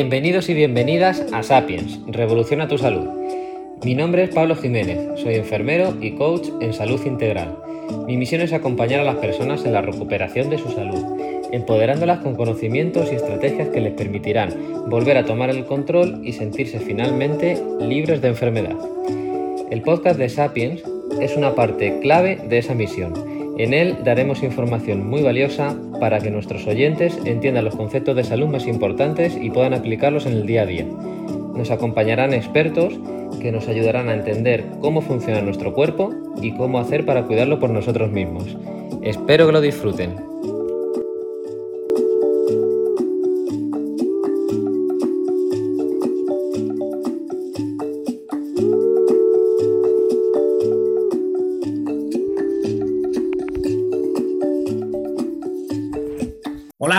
Bienvenidos y bienvenidas a Sapiens, Revoluciona tu Salud. Mi nombre es Pablo Jiménez, soy enfermero y coach en salud integral. Mi misión es acompañar a las personas en la recuperación de su salud, empoderándolas con conocimientos y estrategias que les permitirán volver a tomar el control y sentirse finalmente libres de enfermedad. El podcast de Sapiens es una parte clave de esa misión en él daremos información muy valiosa para que nuestros oyentes entiendan los conceptos de salud más importantes y puedan aplicarlos en el día a día. Nos acompañarán expertos que nos ayudarán a entender cómo funciona nuestro cuerpo y cómo hacer para cuidarlo por nosotros mismos. Espero que lo disfruten.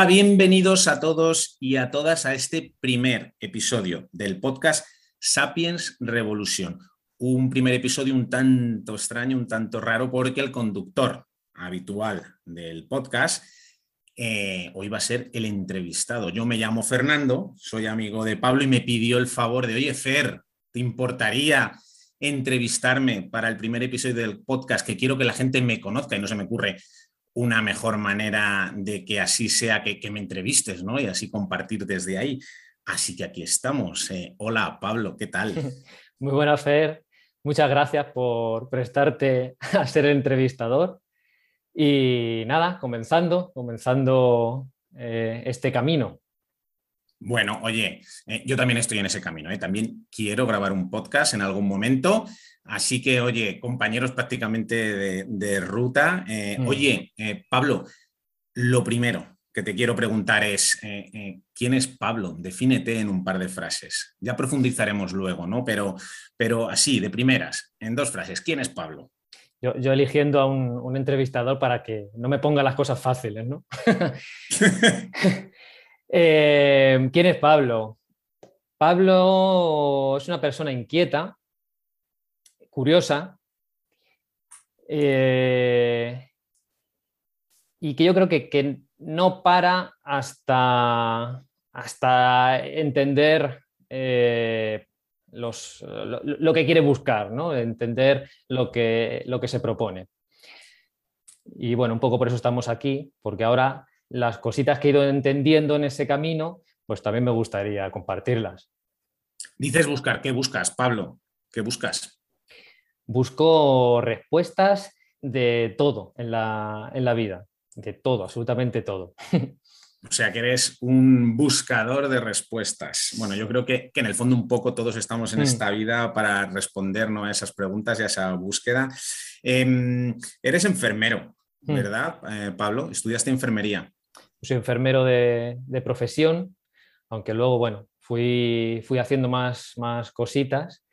Bienvenidos a todos y a todas a este primer episodio del podcast Sapiens Revolución. Un primer episodio un tanto extraño, un tanto raro, porque el conductor habitual del podcast eh, hoy va a ser el entrevistado. Yo me llamo Fernando, soy amigo de Pablo y me pidió el favor de, oye, Fer, ¿te importaría entrevistarme para el primer episodio del podcast que quiero que la gente me conozca y no se me ocurre una mejor manera de que así sea que, me entrevistes, ¿no? Y así compartir desde ahí. Así que aquí estamos. Eh, hola, Pablo, ¿qué tal? Muy buena, Fer. Muchas gracias por prestarte a ser el entrevistador. Y nada, comenzando, comenzando eh, este camino. Bueno, oye, eh, yo también estoy en ese camino. También quiero grabar un podcast en algún momento Así que, oye, compañeros prácticamente de, ruta. Eh, mm. Oye, eh, Pablo, lo primero que te quiero preguntar es, eh, ¿quién es Pablo? Defínete en un par de frases. Ya profundizaremos luego, ¿no? Pero, pero así, de primeras, en dos frases, ¿quién es Pablo? Yo, eligiendo a un, entrevistador para que no me ponga las cosas fáciles, ¿no? ¿Quién es Pablo? Pablo es una persona inquieta, curiosa eh, y que yo creo que, no para hasta, hasta entender eh, los, lo, que quiere buscar, ¿no? entender lo que, lo que se propone. Y bueno, un poco por eso estamos aquí, porque ahora las cositas que he ido entendiendo en ese camino, pues también me gustaría compartirlas. Dices buscar, ¿qué buscas, Pablo? ¿Qué buscas? Busco respuestas de todo en la, vida, de todo, absolutamente todo. O sea, que eres un buscador de respuestas. Bueno, yo creo que, en el fondo un poco todos estamos en mm. esta vida para respondernos a esas preguntas y a esa búsqueda. Em, eres enfermero, mm. ¿verdad, eh, Pablo? ¿Estudiaste enfermería? Soy enfermero de, profesión, aunque luego, bueno, fui, fui haciendo más, más cositas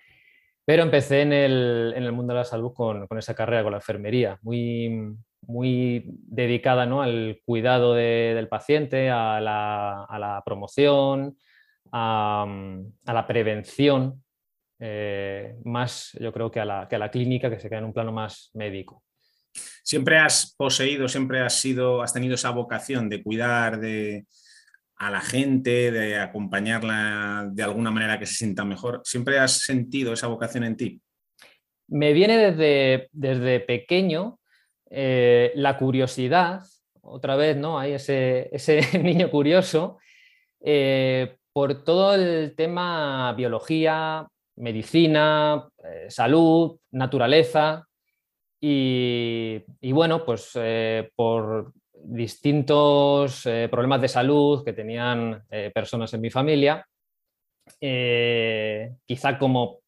pero empecé en el, mundo de la salud con, esa carrera, con la enfermería, muy, muy dedicada ¿no? al cuidado del paciente, a la, promoción, a, la prevención, eh, más yo creo que a, la, que a la clínica, que se queda en un plano más médico. Siempre has poseído, siempre has sido, has tenido esa vocación de cuidar de, a la gente, de acompañarla de alguna manera que se sienta mejor. ¿Siempre has sentido esa vocación en ti? Me viene desde, desde pequeño eh, la curiosidad, otra vez, ¿no? Hay ese, niño curioso, eh, por todo el tema biología, medicina, eh, salud, naturaleza. Y, y bueno, pues por distintos eh, problemas de salud que tenían eh, personas en mi familia, eh, quizá como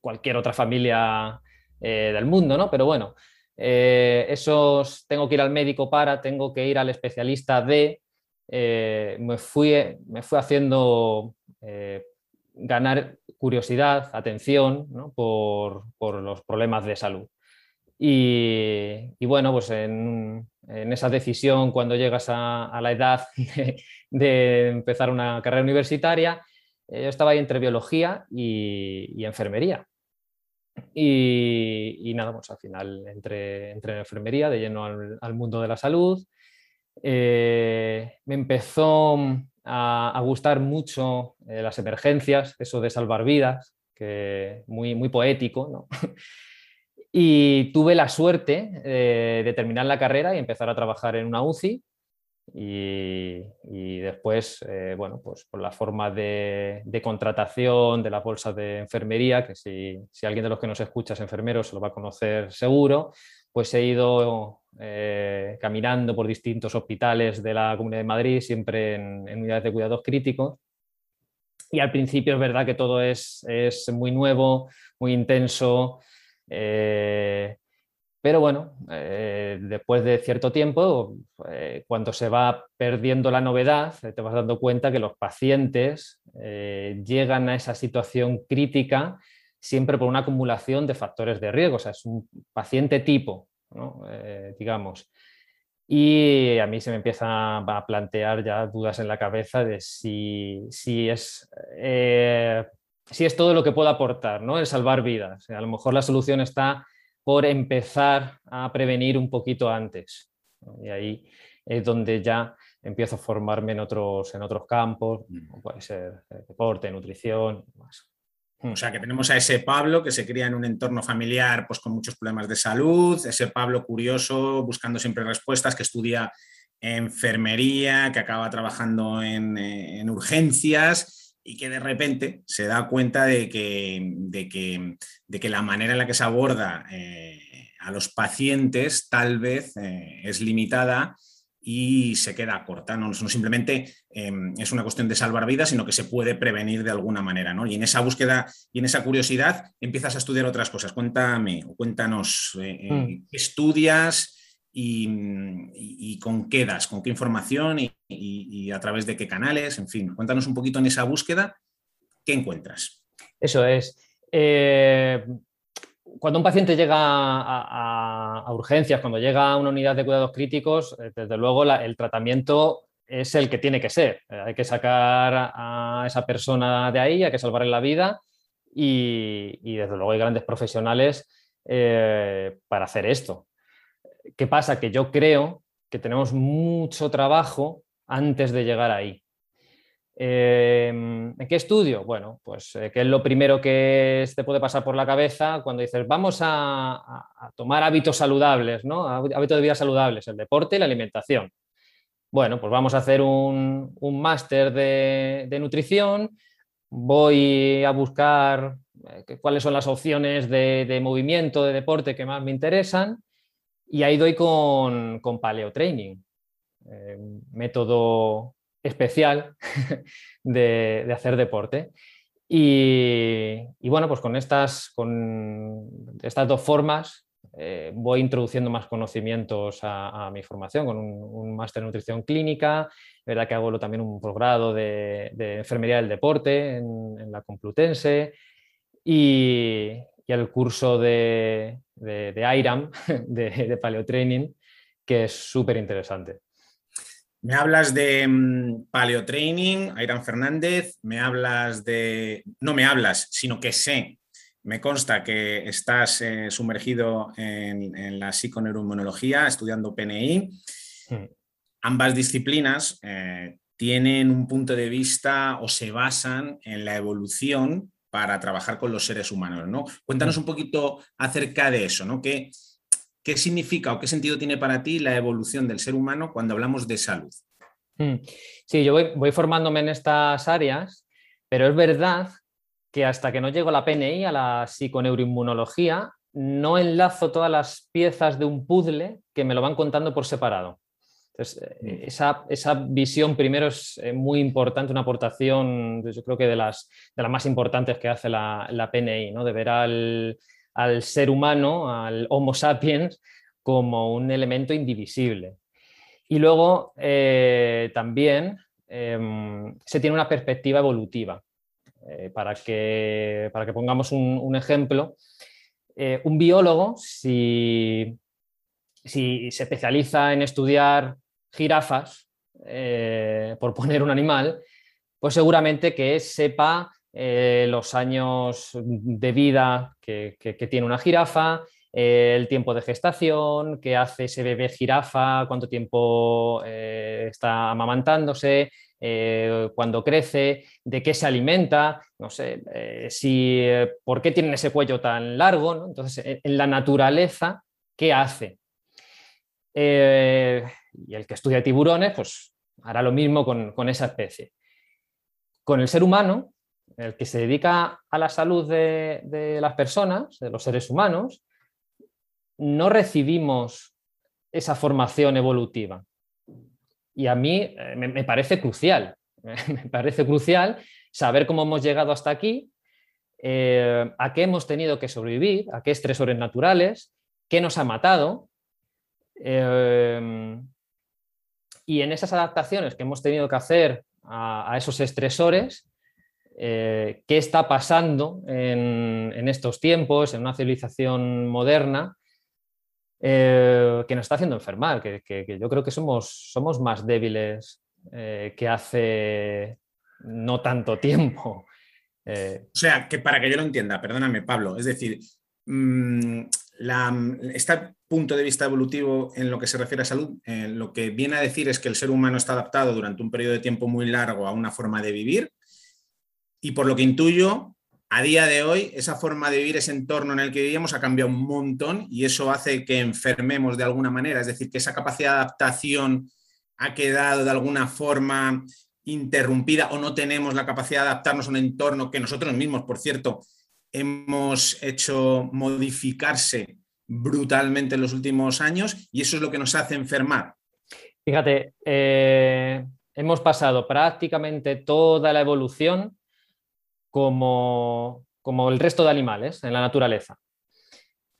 cualquier otra familia del mundo, ¿no? Pero bueno, esos tengo que ir al médico para, tengo que ir al especialista de, me, fui, me fui haciendo ganar curiosidad, atención por, los problemas de salud. Y bueno, pues en, en esa decisión cuando llegas a, la edad de, empezar una carrera universitaria, eh, yo estaba ahí entre biología y, enfermería. Y, nada, pues al final entré, en enfermería de lleno al, mundo de la salud. Eh, me empezó a, gustar mucho eh, las emergencias, eso de salvar vidas, que muy, muy poético, ¿no? y tuve la suerte de terminar la carrera y empezar a trabajar en una UCI y, después, eh, bueno, pues por la forma de, contratación de la bolsa de enfermería, que si, alguien de los que nos escucha es enfermero se lo va a conocer seguro, pues he ido eh, caminando por distintos hospitales de la Comunidad de Madrid, siempre en, unidades de cuidados críticos. Y al principio es verdad que todo es, es muy nuevo, muy intenso. Eh, pero bueno, eh, después de cierto tiempo, eh, cuando se va perdiendo la novedad, te vas dando cuenta que los pacientes llegan a esa situación crítica siempre por una acumulación de factores de riesgo. O sea, es un paciente tipo, digamos. Y a mí se me empieza a plantear ya dudas en la cabeza de si, si es si es todo lo que puedo aportar, ¿no? El salvar vidas. a lo mejor la solución está por empezar a prevenir un poquito antes. Y ahí es donde ya empiezo a formarme en otros, en otros campos, mm. puede ser eh, deporte, nutrición. O sea, que tenemos a ese Pablo que se cría en un entorno familiar pues, con muchos problemas de salud, ese Pablo curioso, buscando siempre respuestas, que estudia enfermería, que acaba trabajando en, eh, en urgencias y que de repente se da cuenta de que, de que, la manera en la que se aborda eh, a los pacientes tal vez eh, es limitada y se queda corta. No, no simplemente em, es una cuestión de salvar vidas, sino que se puede prevenir de alguna manera. ¿no? Y en esa búsqueda y en esa curiosidad empiezas a estudiar otras cosas. Cuéntame, cuéntanos eh, mm. qué estudias y, con qué das, con qué información y, a través de qué canales, en fin, cuéntanos un poquito en esa búsqueda, ¿qué encuentras? Eso es. Eh, cuando un paciente llega a, urgencias, cuando llega a una unidad de cuidados críticos, eh, desde luego el tratamiento es el que tiene que ser. Eh, hay que sacar a esa persona de ahí, hay que salvarle la vida y, desde luego hay grandes profesionales para hacer esto. ¿Qué pasa? Que yo creo que tenemos mucho trabajo antes de llegar ahí. Em, ¿En qué estudio? Bueno, pues eh, que es lo primero que te puede pasar por la cabeza cuando dices vamos a, tomar hábitos saludables, ¿no? Hábitos de vida saludables, el deporte y la alimentación. Bueno, pues vamos a hacer un, máster de, nutrición, voy a buscar eh, cuáles son las opciones de movimiento, de deporte que más me interesan y ahí doy con, con paleotraining, eh, método especial de, hacer deporte. Y, bueno, pues con estas, con estas dos formas eh, voy introduciendo más conocimientos a, mi formación, con un, máster en nutrición clínica, verdad que hago también un posgrado de, enfermería del deporte en, la Complutense y, y el curso de, de, IRAM, de, de paleotraining, que es súper interesante. Me hablas de mm, paleotraining, Airam Fernández, me hablas de, no me hablas, sino que sé, me consta que estás eh, sumergido en, la psiconeuroinmunología, estudiando PNI. Hmm. Ambas disciplinas eh, tienen un punto de vista o se basan en la evolución para trabajar con los seres humanos. ¿no? Cuéntanos un poquito acerca de eso, ¿no? ¿Qué, ¿Qué significa o qué sentido tiene para ti la evolución del ser humano cuando hablamos de salud? Mm. Sí, yo voy, formándome en estas áreas, pero es verdad que hasta que no llego a la PNI, a la psiconeuroinmunología, no enlazo todas las piezas de un puzzle que me lo van contando por separado. Entonces, eh, esa, visión primero es eh, muy importante, una aportación, yo creo que de las, de las más importantes que hace la, la PNI, ¿no? de ver al, ser humano, al Homo sapiens, como un elemento indivisible. Y luego eh, también em, se tiene una perspectiva evolutiva. para, que, para que pongamos un, ejemplo, un biólogo, si, si se especializa en estudiar jirafas, eh, por poner un animal, pues seguramente que sepa eh, los años de vida que, tiene una jirafa, eh, el tiempo de gestación, qué hace ese bebé jirafa, cuánto tiempo está amamantándose, eh, cuando crece, de qué se alimenta, no sé, si, por qué tienen ese cuello tan largo. Entonces, en, la naturaleza, ¿qué hace? Y el que estudia tiburones, pues hará lo mismo con, esa especie. Con el ser humano, el que se dedica a la salud de las personas, de los seres humanos, no recibimos esa formación evolutiva. Y a mí eh, me, parece crucial, me parece crucial saber cómo hemos llegado hasta aquí, eh, a qué hemos tenido que sobrevivir, a qué estresores naturales, qué nos ha matado. Eh, y en esas adaptaciones que hemos tenido que hacer a, esos estresores, qué está pasando en, estos tiempos, en una civilización moderna, eh, que nos está haciendo enfermar, que, yo creo que somos, más débiles eh, que hace no tanto tiempo. Eh, o sea, que para que yo lo entienda, perdóname Pablo, es decir, mm, este punto de vista evolutivo en lo que se refiere a salud, lo que viene a decir es que el ser humano está adaptado durante un periodo de tiempo muy largo a una forma de vivir. Y por lo que intuyo, a día de hoy esa forma de vivir, ese entorno en el que vivíamos ha cambiado un montón y eso hace que enfermemos de alguna manera, es decir, que esa capacidad de adaptación ha quedado de alguna forma interrumpida o no tenemos la capacidad de adaptarnos a un entorno que nosotros mismos, por cierto, hemos hecho modificarse brutalmente en los últimos años y eso es lo que nos hace enfermar. Fíjate, eh, hemos pasado prácticamente toda la evolución como, el resto de animales en la naturaleza.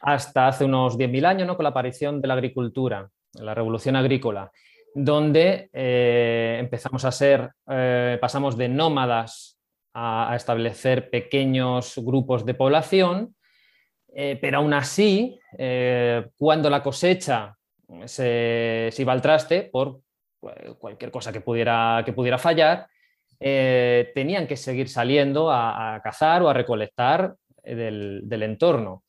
Hasta hace unos 10.000 años, ¿no? con la aparición de la agricultura, la revolución agrícola, donde eh, empezamos a ser, eh, pasamos de nómadas a, establecer pequeños grupos de población, eh, pero aún así, cuando la cosecha se, iba al traste por cualquier cosa que pudiera, que pudiera fallar, eh, tenían que seguir saliendo a, cazar o a recolectar eh, del, entorno.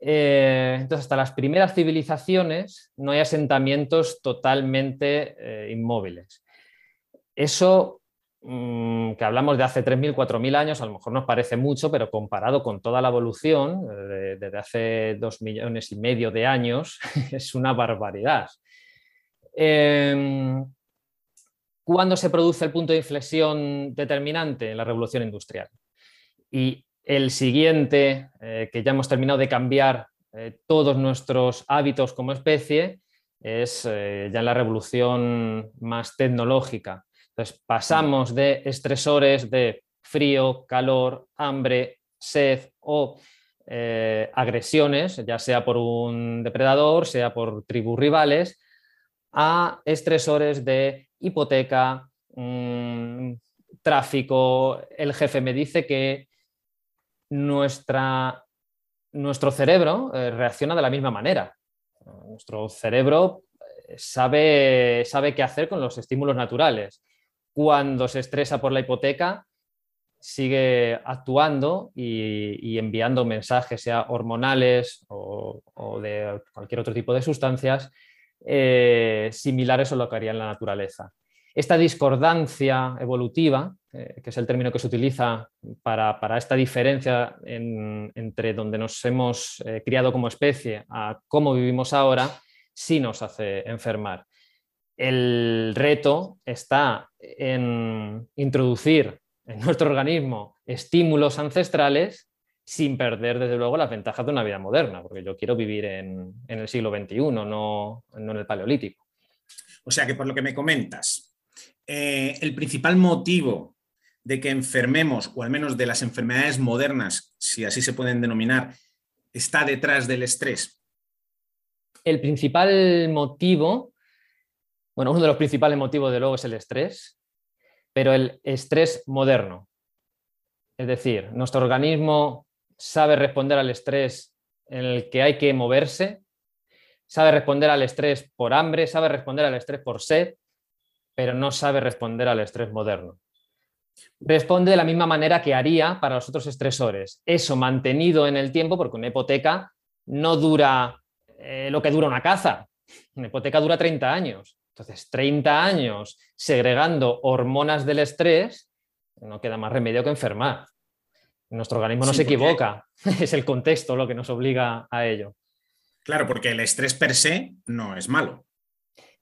Eh, entonces, hasta las primeras civilizaciones no hay asentamientos totalmente inmóviles. Eso que hablamos de hace 3.000, 4.000 años, a lo mejor nos parece mucho, pero comparado con toda la evolución desde hace dos millones y medio de años, es una barbaridad cuándo se produce el punto de inflexión determinante en la revolución industrial. Y el siguiente, eh, que ya hemos terminado de cambiar eh, todos nuestros hábitos como especie, es eh, ya la revolución más tecnológica. Entonces, pasamos de estresores de frío, calor, hambre, sed o agresiones, ya sea por un depredador, sea por tribus rivales, a estresores de hipoteca, mm, tráfico. El jefe me dice que nuestra, nuestro cerebro eh, reacciona de la misma manera. Nuestro cerebro eh, sabe, sabe qué hacer con los estímulos naturales. Cuando se estresa por la hipoteca, sigue actuando y, enviando mensajes, sea hormonales o, de cualquier otro tipo de sustancias, eh, similares a lo que haría en la naturaleza. Esta discordancia evolutiva, eh, que es el término que se utiliza para, esta diferencia entre donde nos hemos eh, criado como especie a cómo vivimos ahora, sí nos hace enfermar. El reto está en introducir en nuestro organismo estímulos ancestrales sin perder, desde luego, las ventajas de una vida moderna, porque yo quiero vivir en, el siglo XXI, no, no, en el Paleolítico. O sea que por lo que me comentas, eh, el principal motivo de que enfermemos, o al menos de las enfermedades modernas, si así se pueden denominar, está detrás del estrés. El principal motivo, bueno, uno de los principales motivos de luego es el estrés, pero el estrés moderno. Es decir, nuestro organismo sabe responder al estrés en el que hay que moverse, sabe responder al estrés por hambre, sabe responder al estrés por sed, pero no sabe responder al estrés moderno. Responde de la misma manera que haría para los otros estresores. Eso mantenido en el tiempo, porque una hipoteca no dura eh, lo que dura una caza. Una hipoteca dura 30 años. Entonces, 30 años segregando hormonas del estrés, no queda más remedio que enfermar. Nuestro organismo no se equivoca, es el contexto lo que nos obliga a ello. Claro, porque el estrés per se no es malo.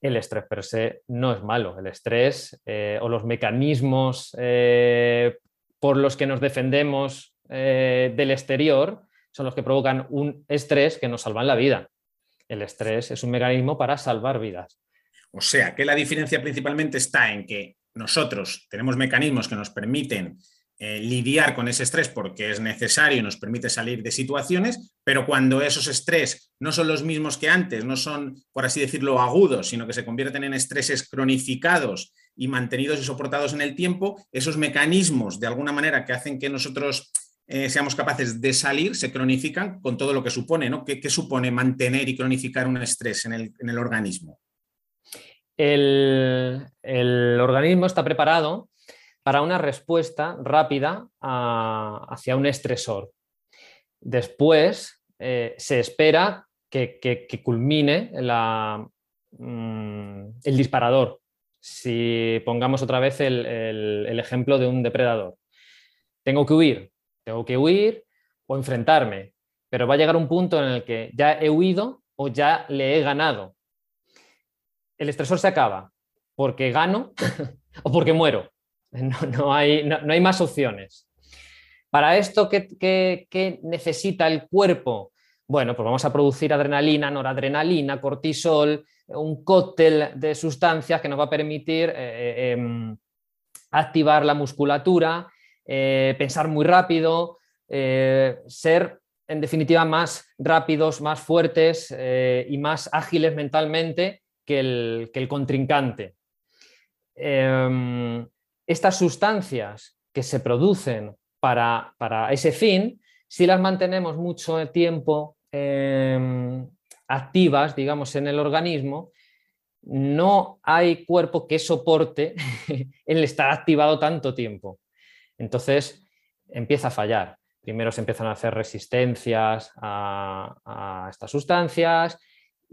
El estrés per se no es malo. El estrés eh, o los mecanismos eh, por los que nos defendemos eh, del exterior son los que provocan un estrés que nos salvan la vida. El estrés es un mecanismo para salvar vidas. O sea, que la diferencia principalmente está en que nosotros tenemos mecanismos que nos permiten eh, lidiar con ese estrés porque es necesario y nos permite salir de situaciones, pero cuando esos estrés no son los mismos que antes, no son, por así decirlo, agudos, sino que se convierten en estreses cronificados y mantenidos y soportados en el tiempo, esos mecanismos de alguna manera que hacen que nosotros eh, seamos capaces de salir se cronifican con todo lo que supone, ¿no? ¿Qué, supone mantener y cronificar un estrés en el, organismo? El, organismo está preparado para una respuesta rápida hacia un estresor. Después eh, se espera que, culmine mm, el disparador. Si pongamos otra vez el, ejemplo de un depredador. Tengo que huir, tengo que huir o enfrentarme, pero va a llegar un punto en el que ya he huido o ya le he ganado. El estresor se acaba porque gano o porque muero. No, hay, no, hay, más opciones. Para esto, ¿qué, necesita el cuerpo? Bueno, pues vamos a producir adrenalina, noradrenalina, cortisol, un cóctel de sustancias que nos va a permitir eh, eh, em, activar la musculatura, eh, pensar muy rápido, ser en definitiva más rápidos, más fuertes y más ágiles mentalmente que el, que el contrincante. Em, estas sustancias que se producen para, ese fin, si las mantenemos mucho tiempo em, activas, digamos, en el organismo, no hay cuerpo que soporte el estar activado tanto tiempo. Entonces empieza a fallar. Primero se empiezan a hacer resistencias a estas sustancias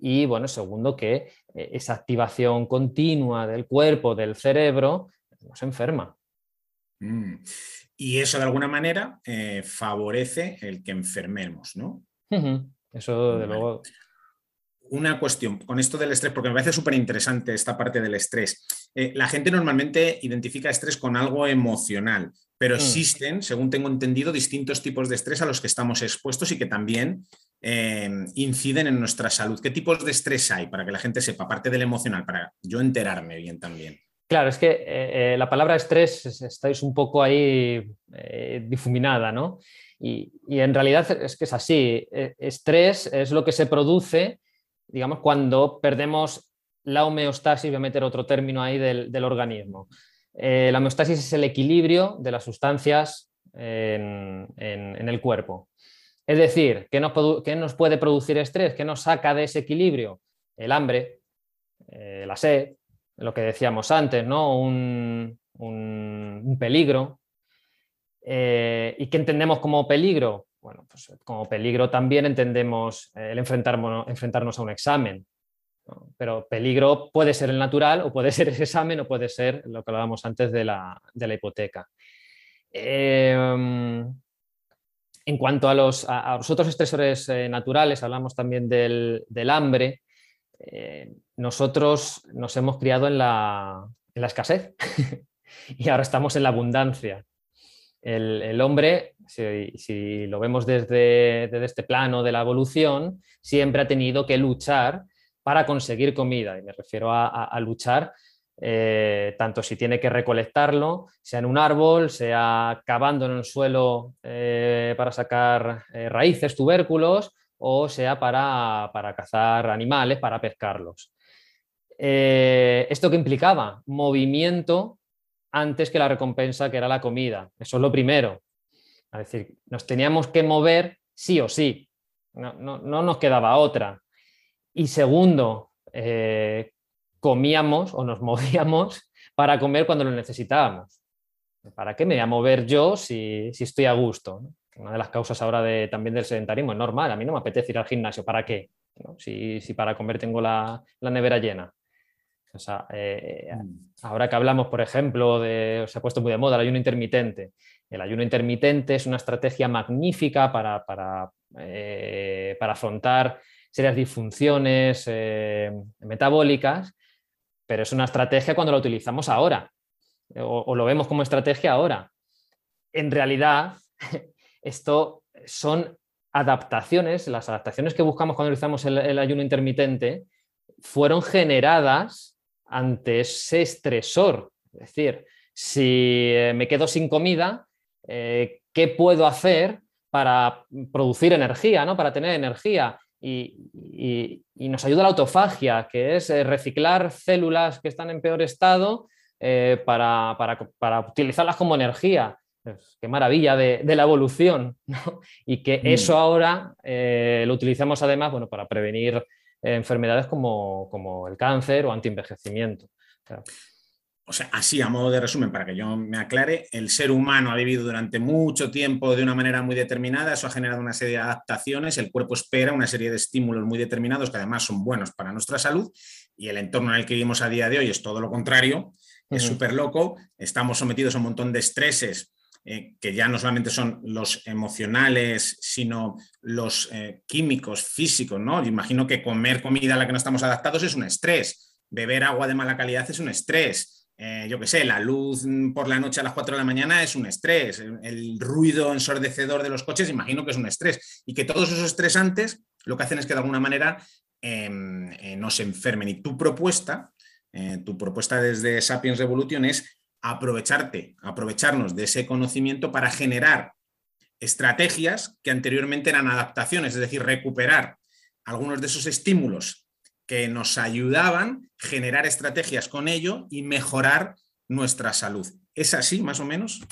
y, bueno, segundo, que eh, esa activación continua del cuerpo, del cerebro, nos enferma. Mm. Y eso de alguna manera eh, favorece el que enfermemos, ¿no? Eso de luego. Una cuestión con esto del estrés, porque me parece súper interesante esta parte del estrés. Eh, la gente normalmente identifica estrés con algo emocional, pero mm. existen, según tengo entendido, distintos tipos de estrés a los que estamos expuestos y que también eh, inciden en nuestra salud. ¿Qué tipos de estrés hay para que la gente sepa, aparte del emocional, para yo enterarme bien también? Claro, es que eh, eh, la palabra estrés estáis un poco ahí difuminada, ¿no? Y, en realidad es que es así. Estrés es lo que se produce, digamos, cuando perdemos la homeostasis, voy a meter otro término ahí del, organismo. la homeostasis es el equilibrio de las sustancias en, el cuerpo. Es decir, ¿qué nos, ¿qué nos, puede producir estrés? ¿Qué nos saca de ese equilibrio? El hambre, la sed, lo que decíamos antes, ¿no? un, peligro. Eh, ¿Y qué entendemos como peligro? Bueno, pues como peligro también entendemos el enfrentarnos a un examen. Pero peligro puede ser el natural o puede ser ese examen o puede ser lo que hablábamos antes de la, hipoteca. Em, en cuanto a los, otros estresores eh, naturales, hablamos también del, del hambre. Eh, nosotros nos hemos criado en la, escasez y ahora estamos en la abundancia. El, hombre, si, lo vemos desde, este plano de la evolución, siempre ha tenido que luchar para conseguir comida. Y me refiero a, luchar eh, tanto si tiene que recolectarlo, sea en un árbol, sea cavando en el suelo eh, para sacar raíces, tubérculos, o sea para, cazar animales, para pescarlos. Eh, ¿Esto qué implicaba? Movimiento antes que la recompensa, que era la comida. Eso es lo primero. Es decir, nos teníamos que mover sí o sí. No, nos quedaba otra. Y segundo, eh, comíamos o nos movíamos para comer cuando lo necesitábamos. ¿Para qué me voy a mover yo si, si estoy a gusto? una de las causas ahora de, también del sedentarismo es normal. A mí no me apetece ir al gimnasio. ¿Para qué? Si, para comer tengo la, nevera llena. Mm. ahora que hablamos, por ejemplo, de, se ha puesto muy de moda el ayuno intermitente. El ayuno intermitente es una estrategia magnífica para, para, para afrontar serias disfunciones metabólicas, pero es una estrategia cuando la utilizamos ahora o, lo vemos como estrategia ahora. En realidad, esto son adaptaciones, las adaptaciones que buscamos cuando utilizamos el, ayuno intermitente fueron generadas ante ese estresor. Es decir, si eh, me quedo sin comida, eh, ¿qué puedo hacer para producir energía, ¿no? para tener energía? Y, nos ayuda la autofagia, que es eh, reciclar células que están en peor estado eh, para, utilizarlas como energía. qué maravilla de, la evolución. Y que mm. eso ahora eh, lo utilizamos además bueno, para prevenir enfermedades como, el cáncer o antienvejecimiento. O sea, así a modo de resumen, para que yo me aclare, el ser humano ha vivido durante mucho tiempo de una manera muy determinada, eso ha generado una serie de adaptaciones, el cuerpo espera una serie de estímulos muy determinados que además son buenos para nuestra salud y el entorno en el que vivimos a día de hoy es todo lo contrario, es súper loco, estamos sometidos a un montón de estreses eh, que ya no solamente son los emocionales, sino los eh, químicos, físicos, ¿no? imagino que comer comida a la que no estamos adaptados es un estrés, beber agua de mala calidad es un estrés, eh, yo qué sé, la luz por la noche a las 4 de la mañana es un estrés, el ruido ensordecedor de los coches imagino que es un estrés, y que todos esos estresantes lo que hacen es que de alguna manera em, nos enfermen. Y tu propuesta eh, tu propuesta desde Sapiens Revolution es aprovecharte, aprovecharnos de ese conocimiento para generar estrategias que anteriormente eran adaptaciones, es decir, recuperar algunos de esos estímulos que nos ayudaban, generar estrategias con ello y mejorar nuestra salud. ¿Es así, más o menos?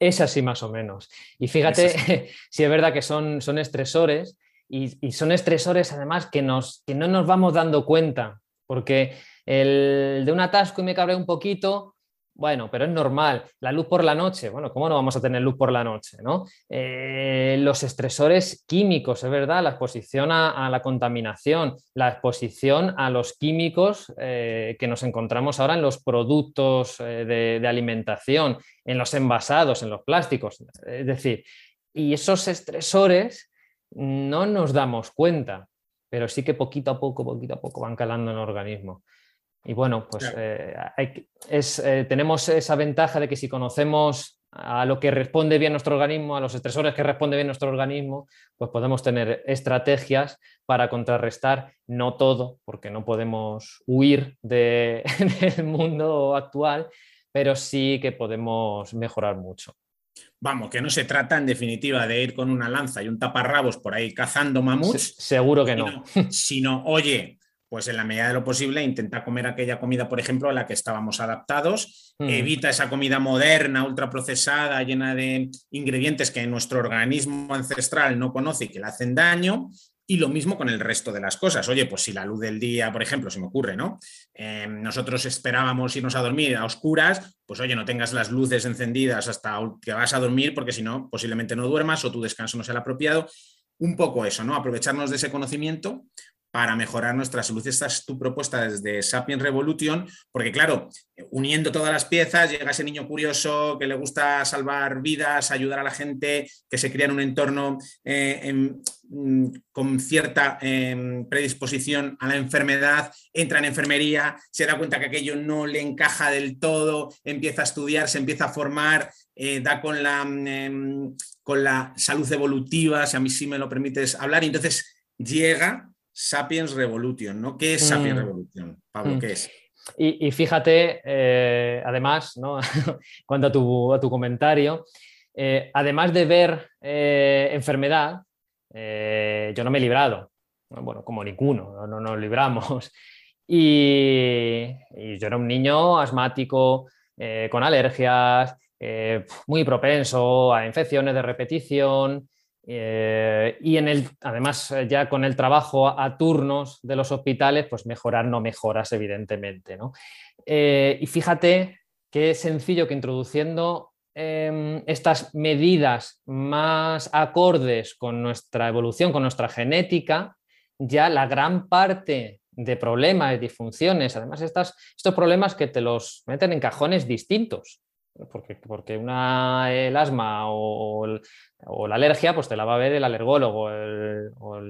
Es así, más o menos. Y fíjate, si es verdad que son, son estresores y, son estresores además que, nos, que no nos vamos dando cuenta, porque el de un atasco y me cabré un poquito, bueno, pero es normal. La luz por la noche, bueno, ¿cómo no vamos a tener luz por la noche? ¿no? Eh, los estresores químicos, es verdad, la exposición a, la contaminación, la exposición a los químicos eh, que nos encontramos ahora en los productos eh, de, de, alimentación, en los envasados, en los plásticos. Es decir, y esos estresores no nos damos cuenta, pero sí que poquito a poco, poquito a poco van calando en el organismo. Y bueno, pues eh, eh, tenemos esa ventaja de que si conocemos a lo que responde bien nuestro organismo, a los estresores que responde bien nuestro organismo, pues podemos tener estrategias para contrarrestar, no todo, porque no podemos huir del mundo actual, pero sí que podemos mejorar mucho. Vamos, que no se trata en definitiva de ir con una lanza y un taparrabos por ahí cazando mamuts. seguro que no. sino oye, pues en la medida de lo posible intenta comer aquella comida, por ejemplo, a la que estábamos adaptados, mm. evita esa comida moderna, ultraprocesada, llena de ingredientes que nuestro organismo ancestral no conoce y que le hacen daño. Y lo mismo con el resto de las cosas. Oye, pues si la luz del día, por ejemplo, se me ocurre, ¿no? Em, nosotros esperábamos irnos a dormir a oscuras, pues oye, no tengas las luces encendidas hasta que vas a dormir, porque si no, posiblemente no duermas o tu descanso no sea el apropiado un poco eso, ¿no? Aprovecharnos de ese conocimiento para mejorar nuestra salud. Esta es tu propuesta desde Sapiens Revolution, porque claro, uniendo todas las piezas, llega ese niño curioso que le gusta salvar vidas, ayudar a la gente, que se cría en un entorno eh, mm, con cierta em, predisposición a la enfermedad, entra en enfermería, se da cuenta que aquello no le encaja del todo, empieza a estudiar, se empieza a formar, eh, da con la, em, con la salud evolutiva, si a mí sí me lo permites hablar, y entonces llega Sapiens Revolution, ¿no? ¿Qué es Sapiens mm. Revolution? Pablo, mm. ¿qué es? Y, fíjate, eh, además, ¿no? cuanto a tu, a tu comentario, eh, además de ver eh, enfermedad, yo no me he librado, bueno, como ninguno, no nos libramos. Y, y, yo era un niño asmático, con alergias, muy propenso a infecciones de repetición, eh, y en el, además, eh, ya con el trabajo a, turnos de los hospitales, pues mejorar no mejoras, evidentemente. Eh, y fíjate qué sencillo que introduciendo em, estas medidas más acordes con nuestra evolución, con nuestra genética, ya la gran parte de problemas, de disfunciones. Además, estas, estos problemas que te los meten en cajones distintos. Porque, porque una, el asma o, la alergia, pues te la va a ver el alergólogo o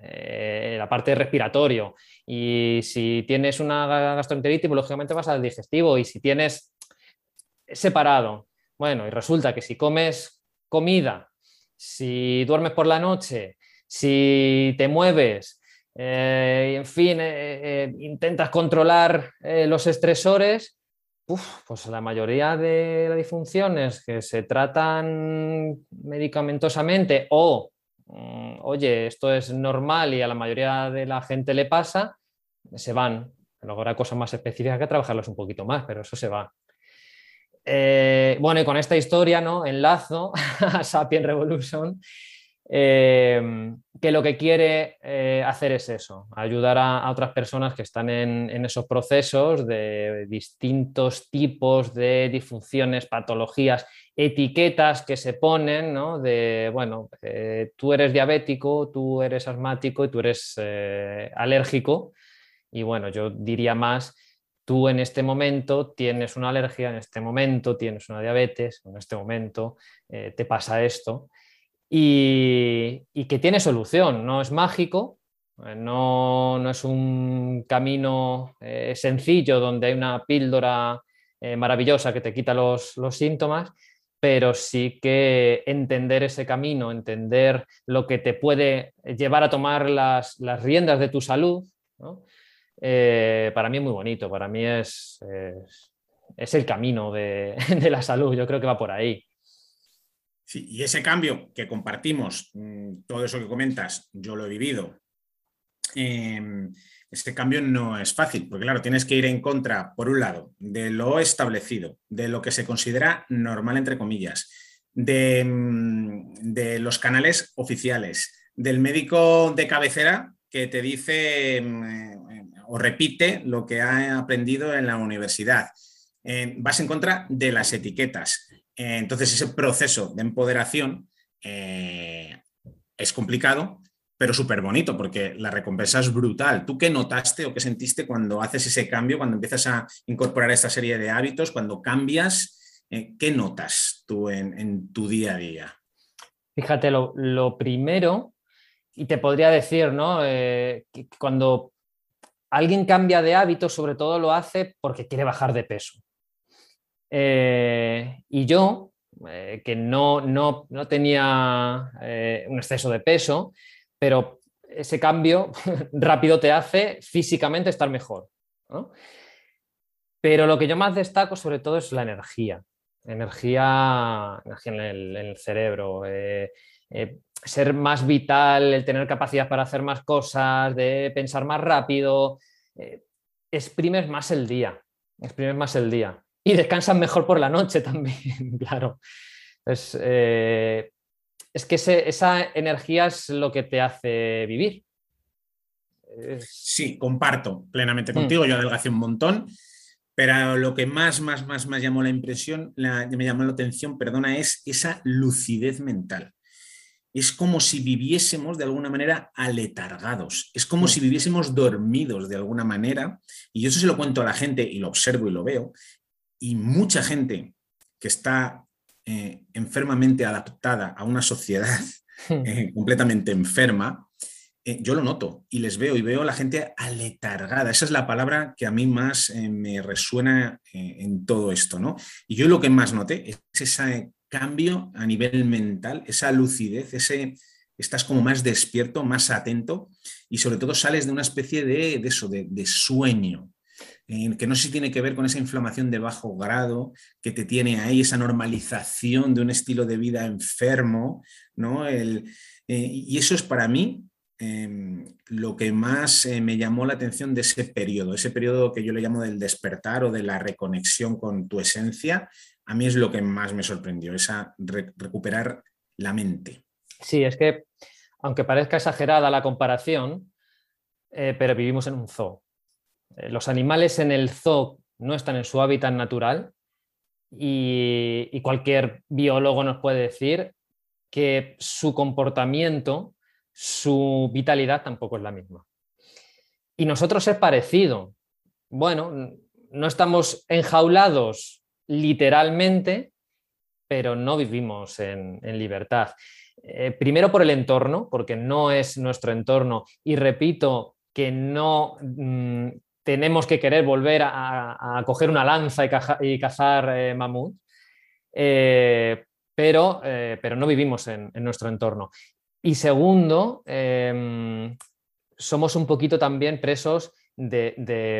eh, la parte respiratorio. Y si tienes una gastroenteritis, pues, lógicamente vas al digestivo. Y si tienes separado, bueno, y resulta que si comes comida, si duermes por la noche, si te mueves, eh, en fin, eh, intentas controlar los estresores, pues la mayoría de las disfunciones que se tratan medicamentosamente o, mm, oye, esto es normal y a la mayoría de la gente le pasa, se van. Luego habrá cosas más específicas que trabajarlos un poquito más, pero eso se va. bueno, y con esta historia, ¿no? Enlazo a Sapien Revolution eh, que lo que quiere eh, hacer es eso, ayudar a, otras personas que están en, esos procesos de distintos tipos de disfunciones, patologías, etiquetas que se ponen, ¿no? De, bueno, eh, tú eres diabético, tú eres asmático y tú eres alérgico. Y bueno, yo diría más, tú en este momento tienes una alergia, en este momento tienes una diabetes, en este momento te pasa esto y, que tiene solución, no es mágico, eh, no, es un camino eh, sencillo donde hay una píldora eh, maravillosa que te quita los, síntomas, pero sí que entender ese camino, entender lo que te puede llevar a tomar las, riendas de tu salud, para mí es muy bonito, para mí es, es, el camino de la salud, yo creo que va por ahí y ese cambio que compartimos, mm, todo eso que comentas, yo lo he vivido. Ese cambio no es fácil, porque claro, tienes que ir en contra, por un lado, de lo establecido, de lo que se considera normal, entre comillas, de, mm, los canales oficiales, del médico de cabecera que te dice mm, eh, o repite lo que ha aprendido en la universidad. Eh, vas en contra de las etiquetas, entonces, ese proceso de empoderación eh, es complicado, pero súper bonito, porque la recompensa es brutal. ¿Tú qué notaste o qué sentiste cuando haces ese cambio, cuando empiezas a incorporar esta serie de hábitos, cuando cambias? Eh, ¿Qué notas tú en, tu día a día? Fíjate, lo, primero, y te podría decir, ¿no? Eh, cuando alguien cambia de hábito, sobre todo lo hace porque quiere bajar de peso. Eh, y yo, eh, que no, no, tenía eh, un exceso de peso, pero ese cambio rápido te hace físicamente estar mejor. Pero lo que yo más destaco sobre todo es la energía, energía, en, el, cerebro, ser más vital, el tener capacidad para hacer más cosas, de pensar más rápido, exprimes más el día, exprimes más el día y descansan mejor por la noche también, claro. Eh, es que esa energía es lo que te hace vivir. Sí, comparto plenamente mm. contigo. Yo adelgacé un montón, pero lo que más, más, más, más llamó la impresión, me llamó la atención, perdona, es esa lucidez mental. Es como si viviésemos de alguna manera aletargados, es como mm. si viviésemos dormidos de alguna manera. Y yo eso se lo cuento a la gente y lo observo y lo veo, y mucha gente que está eh, enfermamente adaptada a una sociedad eh, completamente enferma, eh, yo lo noto y les veo y veo a la gente aletargada. Esa es la palabra que a mí más me resuena en todo esto, ¿no? Y yo lo que más noté es ese cambio a nivel mental, esa lucidez, ese estás como más despierto, más atento y sobre todo sales de una especie de, eso, de, de sueño, que no sé si tiene que ver con esa inflamación de bajo grado que te tiene ahí, esa normalización de un estilo de vida enfermo, ¿no? Eh, y eso es para mí em, lo que más eh, me llamó la atención de ese periodo, ese periodo que yo le llamo del despertar o de la reconexión con tu esencia, a mí es lo que más me sorprendió, esa recuperar la mente. Sí, es que aunque parezca exagerada la comparación, eh, pero vivimos en un zoo los animales en el zoo no están en su hábitat natural y, cualquier biólogo nos puede decir que su comportamiento, su vitalidad tampoco es la misma. y nosotros es parecido. Bueno, no estamos enjaulados literalmente, pero no vivimos en, libertad. Eh, primero por el entorno, porque no es nuestro entorno, y repito que no mm, tenemos que querer volver a, coger una lanza y, cazar eh, mamut, eh, pero, pero, no vivimos en, nuestro entorno. Y segundo, em, somos un poquito también presos de,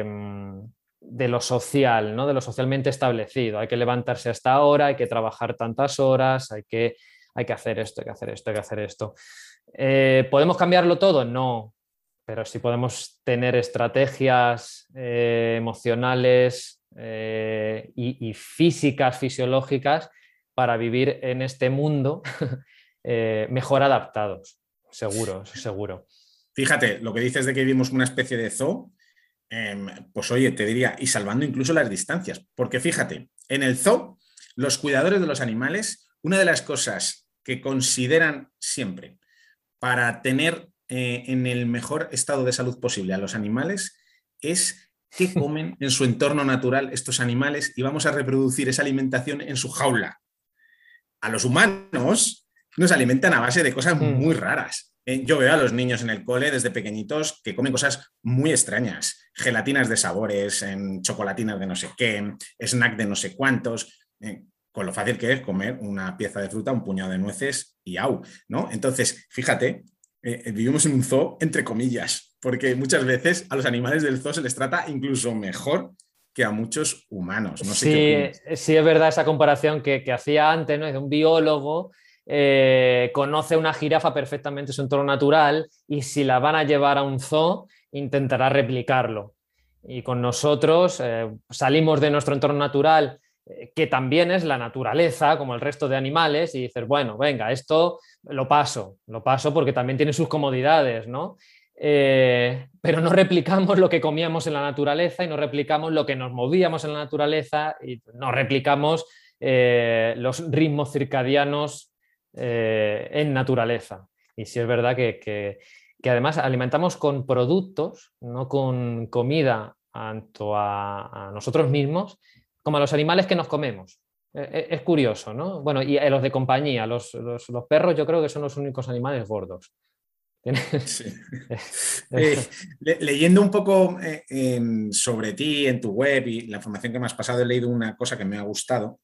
mm, de lo social, ¿no? de lo socialmente establecido. Hay que levantarse hasta ahora, hay que trabajar tantas horas, hay que, hay que hacer esto, hay que hacer esto, hay que hacer esto. Eh, ¿Podemos cambiarlo todo? No, pero sí podemos tener estrategias eh, emocionales eh, y, físicas, fisiológicas para vivir en este mundo mejor adaptados, seguro, seguro. Fíjate, lo que dices de que vivimos una especie de zoo, Em, pues oye, te diría, y salvando incluso las distancias, porque fíjate, en el zoo, los cuidadores de los animales, una de las cosas que consideran siempre para tener eh, en el mejor estado de salud posible a los animales es qué comen en su entorno natural estos animales y vamos a reproducir esa alimentación en su jaula. A los humanos nos alimentan a base de cosas mm. muy raras. Eh, yo veo a los niños en el cole desde pequeñitos que comen cosas muy extrañas, gelatinas de sabores, chocolatinas de no sé qué, snack de no sé cuántos, eh, con lo fácil que es comer una pieza de fruta, un puñado de nueces y au, ¿no? Entonces, fíjate, eh, vivimos en un zoo entre comillas, porque muchas veces a los animales del zoo se les trata incluso mejor que a muchos humanos. sí, sí, es verdad esa comparación que, que hacía antes, ¿no? De un biólogo eh, conoce una jirafa perfectamente su entorno natural y si la van a llevar a un zoo, intentará replicarlo. Y con nosotros eh, salimos de nuestro entorno natural, eh, que también es la naturaleza, como el resto de animales, y dices, bueno, venga, esto lo paso, lo paso porque también tiene sus comodidades, ¿no? pero no replicamos lo que comíamos en la naturaleza y no replicamos lo que nos movíamos en la naturaleza y no replicamos los ritmos circadianos eh, en naturaleza. Y sí es verdad que, además alimentamos con productos, no con comida, tanto a, nosotros mismos como a los animales que nos comemos. E, e, es, curioso, ¿no? Bueno, y los de compañía, los, perros yo creo que son los únicos animales gordos. Eh, leyendo un poco eh, sobre ti en tu web y la información que me has pasado, he leído una cosa que me ha gustado,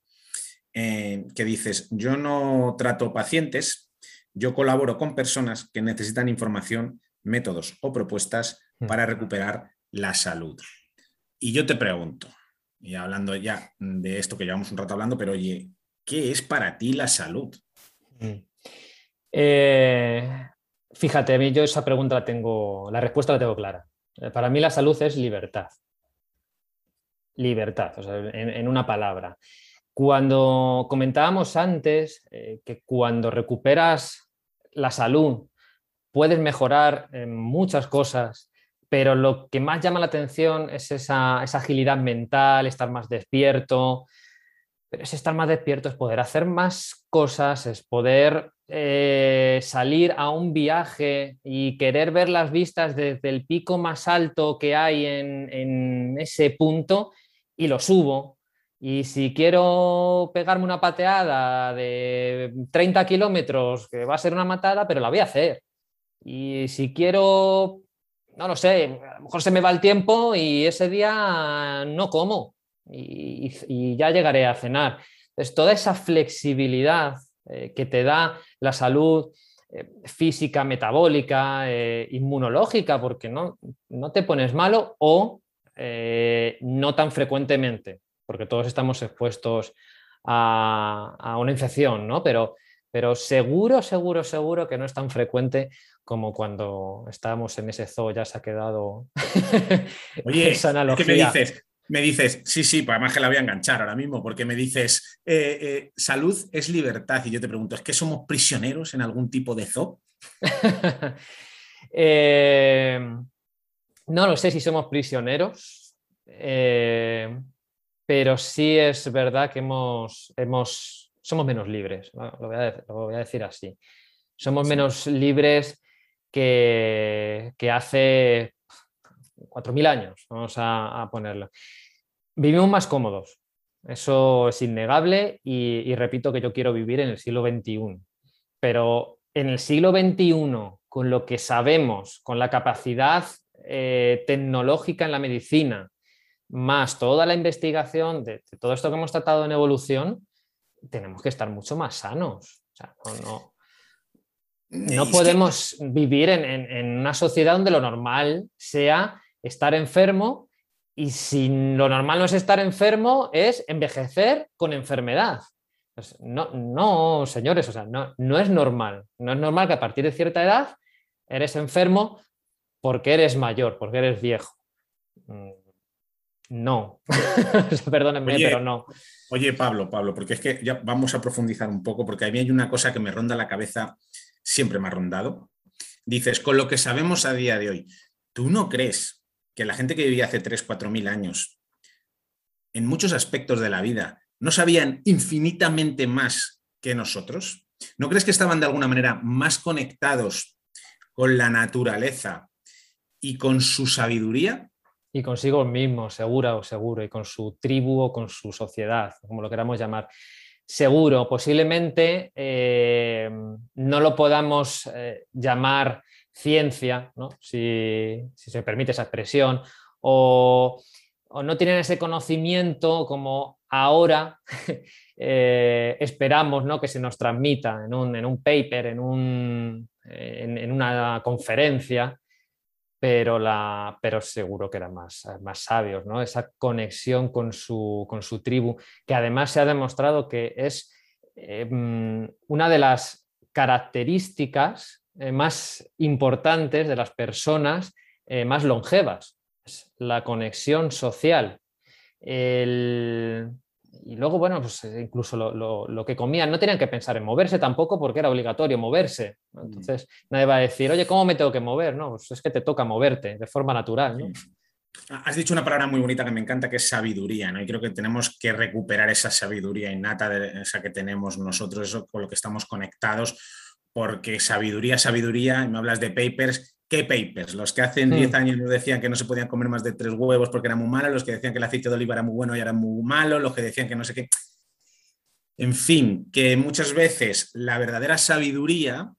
eh, que dices, yo no trato pacientes, yo colaboro con personas que necesitan información, métodos o propuestas mm. para recuperar la salud. Y yo te pregunto, y hablando ya de esto que llevamos un rato hablando, pero oye, ¿qué es para ti la salud? Mm. Eh, fíjate, a mí yo esa pregunta la tengo, la respuesta la tengo clara. Eh, para mí la salud es libertad. Libertad, en, una palabra. Cuando comentábamos antes eh, que cuando recuperas la salud puedes mejorar muchas cosas, pero lo que más llama la atención es esa, agilidad mental, estar más despierto. Pero ese estar más despierto es poder hacer más cosas, es poder eh, salir a un viaje y querer ver las vistas desde el pico más alto que hay en ese punto y lo subo y si quiero pegarme una pateada de 30 kilómetros, que va a ser una matada, pero la voy a hacer. Y si quiero, no lo sé, a lo mejor se me va el tiempo y ese día no como y, ya llegaré a cenar. Entonces, toda esa flexibilidad eh, que te da la salud eh, física, metabólica, eh, inmunológica, porque no, no, te pones malo o no tan frecuentemente porque todos estamos expuestos a, una infección, ¿no? Pero, pero seguro, seguro, seguro que no es tan frecuente como cuando estábamos en ese zoo, ya se ha quedado Oye, esa analogía. ¿qué me dices? Me dices, sí, sí, pues además que la voy a enganchar ahora mismo, porque me dices, eh, eh, salud es libertad. Y yo te pregunto, ¿es que somos prisioneros en algún tipo de zoo? Eh, no lo sé si somos prisioneros pero sí es verdad que hemos, hemos, somos menos libres, lo, voy a, decir así. Somos menos libres que, que, hace 4.000 años, vamos a, ponerlo. Vivimos más cómodos, eso es innegable y, repito que yo quiero vivir en el siglo XXI. Pero en el siglo XXI, con lo que sabemos, con la capacidad eh, tecnológica en la medicina, más toda la investigación de, todo esto que hemos tratado en evolución, tenemos que estar mucho más sanos. no, podemos vivir en, una sociedad donde lo normal sea estar enfermo y si lo normal no es estar enfermo, es envejecer con enfermedad. Pues no, no, señores, o sea, no, no es normal. No es normal que a partir de cierta edad eres enfermo porque eres mayor, porque eres viejo. No, perdónenme, pero no. Oye, Pablo, Pablo, porque es que ya vamos a profundizar un poco, porque a mí hay una cosa que me ronda la cabeza, siempre me ha rondado. Dices, con lo que sabemos a día de hoy, ¿tú no crees que la gente que vivía hace 3, 4 mil años, en muchos aspectos de la vida, no sabían infinitamente más que nosotros? ¿No crees que estaban de alguna manera más conectados con la naturaleza y con su sabiduría? Y consigo mismo, segura o seguro, y con su tribu o con su sociedad, como lo queramos llamar. Seguro, posiblemente eh, no lo podamos eh, llamar ciencia, Si, se permite esa expresión, o, no tienen ese conocimiento como ahora eh, esperamos ¿no? que se nos transmita en un, paper, en, un, en, una conferencia, pero, la, pero seguro que eran más, más sabios, ¿no? esa conexión con su, con su tribu, que además se ha demostrado que es eh, mm, una de las características eh, más importantes de las personas eh, más longevas, la conexión social. Y luego, bueno, pues eh, incluso lo, que comían, no tenían que pensar en moverse tampoco porque era obligatorio moverse. Mm. Entonces, nadie va a decir, oye, ¿cómo me tengo que mover? No, pues es que te toca moverte de forma natural. Has dicho una palabra muy bonita que me encanta, que es sabiduría, ¿no? Y creo que tenemos que recuperar esa sabiduría innata, de esa que tenemos nosotros, eso con lo que estamos conectados porque sabiduría, sabiduría, me hablas de papers, ¿qué papers? Los que hace 10 hmm. años nos decían que no se podían comer más de tres huevos porque era muy malo, los que decían que el aceite de oliva era muy bueno y era muy malo, los que decían que no sé qué. En fin, que muchas veces la verdadera sabiduría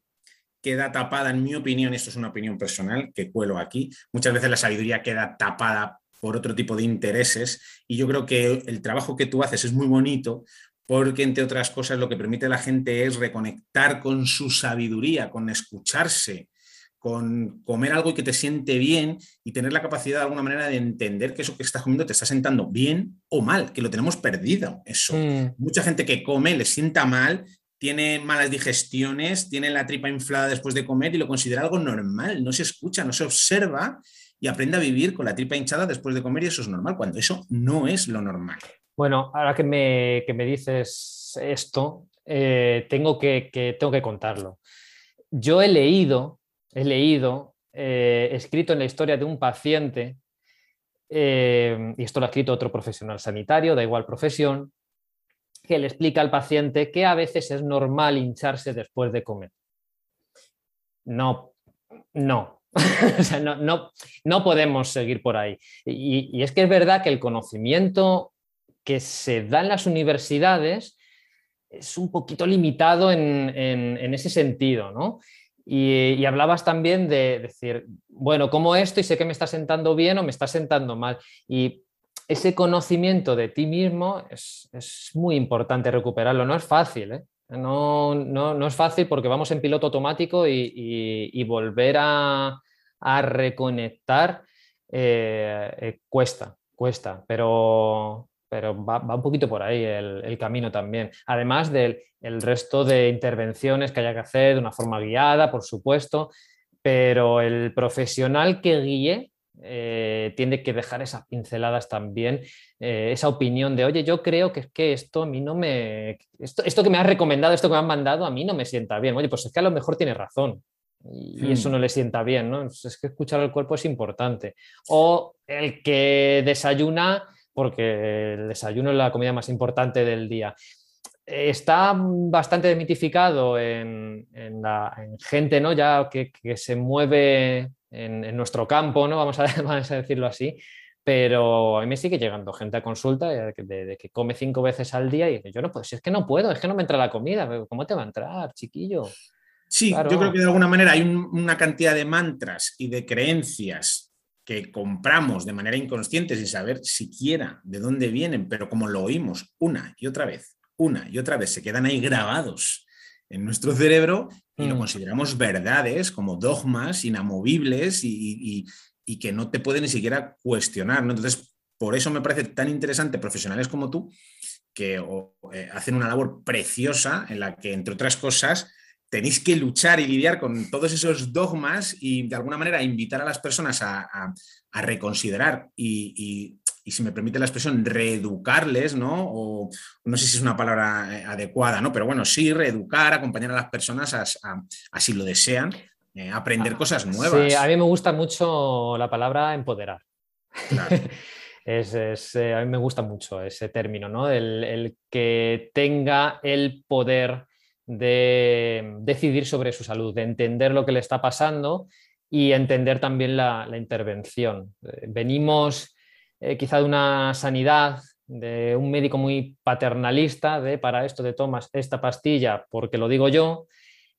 queda tapada, en mi opinión, esto es una opinión personal que cuelo aquí, muchas veces la sabiduría queda tapada por otro tipo de intereses y yo creo que el trabajo que tú haces es muy bonito porque entre otras cosas lo que permite a la gente es reconectar con su sabiduría, con escucharse, con comer algo y que te siente bien y tener la capacidad de alguna manera de entender que eso que estás comiendo te está sentando bien o mal, que lo tenemos perdido. Eso. Mm. Mucha gente que come le sienta mal, tiene malas digestiones, tiene la tripa inflada después de comer y lo considera algo normal, no se escucha, no se observa y aprende a vivir con la tripa hinchada después de comer y eso es normal, cuando eso no es lo normal. Bueno, ahora que me, dices esto, eh, tengo, que, tengo que contarlo. Yo he leído, he leído, eh, escrito en la historia de un paciente, eh, y esto lo ha escrito otro profesional sanitario, da igual profesión, que le explica al paciente que a veces es normal hincharse después de comer. No, no, no, no, podemos seguir por ahí. y, es que es verdad que el conocimiento que se da en las universidades es un poquito limitado en, ese sentido, ¿no? Y, hablabas también de decir, bueno, ¿cómo esto? Y sé que me está sentando bien o me está sentando mal. Y ese conocimiento de ti mismo es, muy importante recuperarlo. No es fácil, ¿eh? No, es fácil porque vamos en piloto automático y, volver a, reconectar eh, eh, cuesta, cuesta, pero, pero va, un poquito por ahí el, camino también. Además del resto de intervenciones que haya que hacer de una forma guiada, por supuesto, pero el profesional que guíe eh, tiene que dejar esas pinceladas también, eh, esa opinión de, oye, yo creo que, que esto a mí no me... Esto, esto, que me has recomendado, esto que me han mandado, a mí no me sienta bien. Oye, pues es que a lo mejor tiene razón. Y, eso hmm. no le sienta bien, ¿no? Es que escuchar al cuerpo es importante. O el que desayuna porque el desayuno es la comida más importante del día. Está bastante demitificado en, gente ¿no? ya que, se mueve en, nuestro campo, ¿no? Vamos a, vamos a, decirlo así. Pero a mí me sigue llegando gente a consulta de, que come cinco veces al día y yo no puedo, si es que no puedo, es que no me entra la comida. ¿Cómo te va a entrar, chiquillo? Sí, yo creo que de alguna manera hay una cantidad de mantras y de creencias que compramos de manera inconsciente sin saber siquiera de dónde vienen, pero como lo oímos una y otra vez, una y otra vez, se quedan ahí grabados en nuestro cerebro y lo mm. consideramos verdades como dogmas inamovibles y, que no te pueden ni siquiera cuestionar. Entonces, por eso me parece tan interesante profesionales como tú que eh, hacen una labor preciosa en la que, entre otras cosas, tenéis que luchar y lidiar con todos esos dogmas y de alguna manera invitar a las personas a, reconsiderar y, si me permite la expresión, reeducarles, ¿no? O no sé si es una palabra eh, adecuada, ¿no? Pero bueno, sí, reeducar, acompañar a las personas a, si lo desean, eh, aprender ah, cosas nuevas. Sí, a mí me gusta mucho la palabra empoderar. es, eh, a mí me gusta mucho ese término, ¿no? el que tenga el poder de decidir sobre su salud, de entender lo que le está pasando y entender también la, intervención. Eh, venimos eh, quizá de una sanidad, de un médico muy paternalista, de para esto de tomas esta pastilla porque lo digo yo.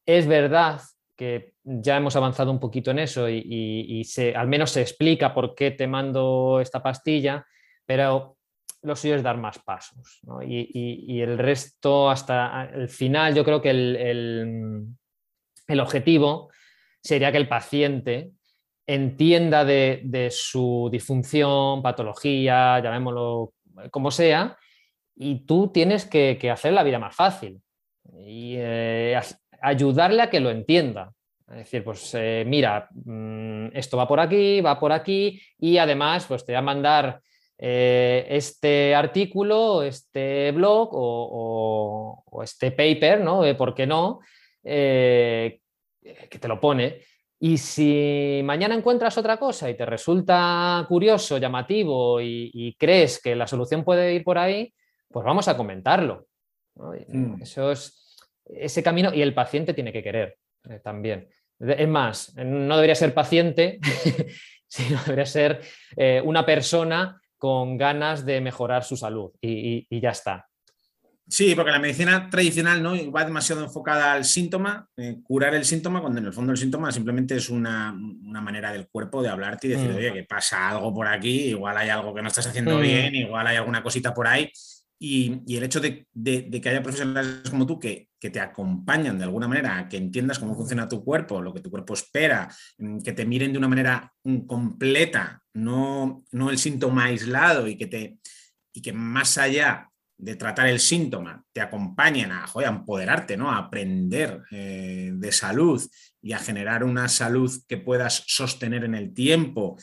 Es verdad que ya hemos avanzado un poquito en eso y, se, al menos se explica por qué te mando esta pastilla, pero lo suyo es dar más pasos. Y, el resto, hasta el final, yo creo que el, objetivo sería que el paciente entienda de, su disfunción, patología, llamémoslo como sea, y tú tienes que, hacer la vida más fácil y eh, ayudarle a que lo entienda. Es decir, pues eh, mira, mm, esto va por aquí, va por aquí y además pues te voy a mandar eh, este artículo, este blog o, este paper, ¿no? ¿Por qué no? Eh, que te lo pone. Y si mañana encuentras otra cosa y te resulta curioso, llamativo y, crees que la solución puede ir por ahí, pues vamos a comentarlo. Mm. Eso es ese camino y el paciente tiene que querer eh, también. Es más, no debería ser paciente, sino debería ser una persona con ganas de mejorar su salud y, ya está. Sí, porque la medicina tradicional ¿no? va demasiado enfocada al síntoma, eh, curar el síntoma, cuando en el fondo el síntoma simplemente es una, manera del cuerpo de hablarte y decir, mm. oye, que pasa algo por aquí, igual hay algo que no estás haciendo mm. bien, igual hay alguna cosita por ahí. Y, el hecho de, que haya profesionales como tú que, te acompañan de alguna manera a que entiendas cómo funciona tu cuerpo, lo que tu cuerpo espera, mm, que te miren de una manera mm, completa, no, no el síntoma aislado y que, te, y que más allá de tratar el síntoma, te acompañen a, empoderarte, ¿no? a aprender eh, de salud y a generar una salud que puedas sostener en el tiempo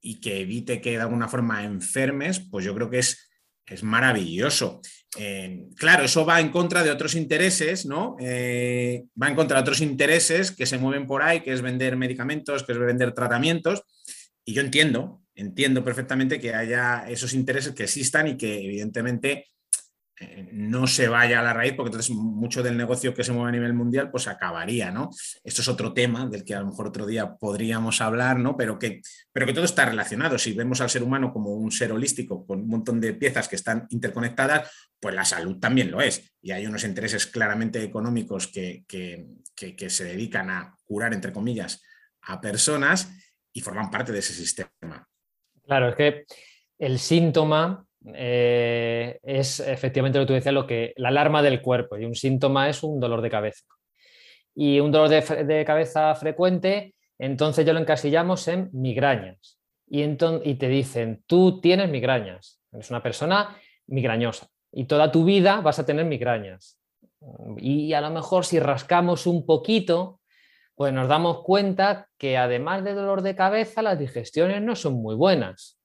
y que evite que de alguna forma enfermes, pues yo creo que es es maravilloso. Eh, claro, eso va en contra de otros intereses, ¿no? Eh, va en contra de otros intereses que se mueven por ahí, que es vender medicamentos, que es vender tratamientos. Y yo entiendo, entiendo perfectamente que haya esos intereses que existan y que evidentemente eh, no se vaya a la raíz, porque entonces mucho del negocio que se mueve a nivel mundial, pues acabaría, ¿no? Esto es otro tema del que a lo mejor otro día podríamos hablar, ¿no? Pero que, pero que todo está relacionado. Si vemos al ser humano como un ser holístico con un montón de piezas que están interconectadas, pues la salud también lo es. Y hay unos intereses claramente económicos que, que, que se dedican a curar, entre comillas, a personas y forman parte de ese sistema. Claro, es que el síntoma eh, es efectivamente lo que tú decías, lo que, la alarma del cuerpo y un síntoma es un dolor de cabeza. Y un dolor de, cabeza frecuente, entonces ya lo encasillamos en migrañas. Y, y te dicen, tú tienes migrañas, eres una persona migrañosa y toda tu vida vas a tener migrañas. Y a lo mejor si rascamos un poquito, pues nos damos cuenta que además de dolor de cabeza, las digestiones no son muy buenas.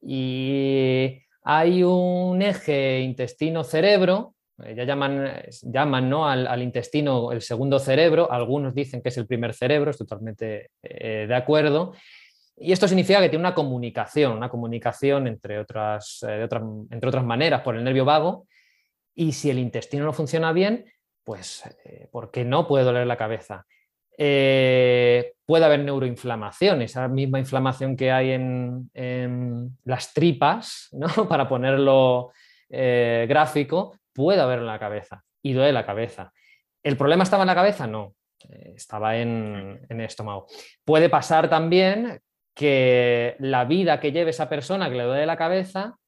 Y hay un eje intestino-cerebro, eh, ya llaman, llaman ¿no? al, intestino el segundo cerebro, algunos dicen que es el primer cerebro, estoy totalmente eh, de acuerdo. Y esto significa que tiene una comunicación, una comunicación entre otras, eh, entre otras maneras por el nervio vago. Y si el intestino no funciona bien, pues, ¿por qué no puede doler la cabeza? Eh, puede haber neuroinflamación, esa misma inflamación que hay en, las tripas, ¿no? para ponerlo eh, gráfico, puede haber en la cabeza y duele la cabeza. ¿El problema estaba en la cabeza? No, eh, estaba en, en, el estómago. Puede pasar también que la vida que lleve esa persona que le duele la cabeza,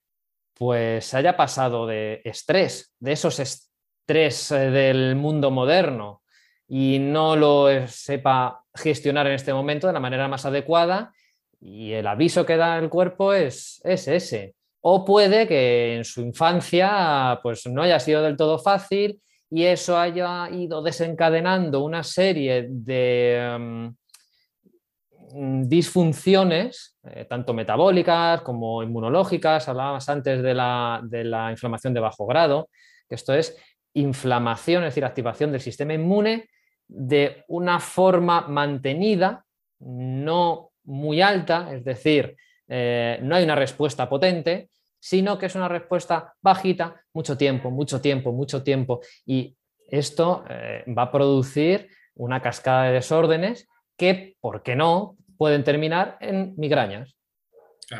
pues haya pasado de estrés, de esos estrés del mundo moderno, y no lo sepa gestionar en este momento de la manera más adecuada y el aviso que da el cuerpo es, ese. O puede que en su infancia pues, no haya sido del todo fácil y eso haya ido desencadenando una serie de mm, disfunciones, eh, tanto metabólicas como inmunológicas. Hablabas antes de la, de la inflamación de bajo grado, que esto es inflamación, es decir, activación del sistema inmune de una forma mantenida, no muy alta, es decir, eh, no hay una respuesta potente, sino que es una respuesta bajita, mucho tiempo, mucho tiempo, mucho tiempo. Y esto eh, va a producir una cascada de desórdenes que, ¿por qué no?, pueden terminar en migrañas,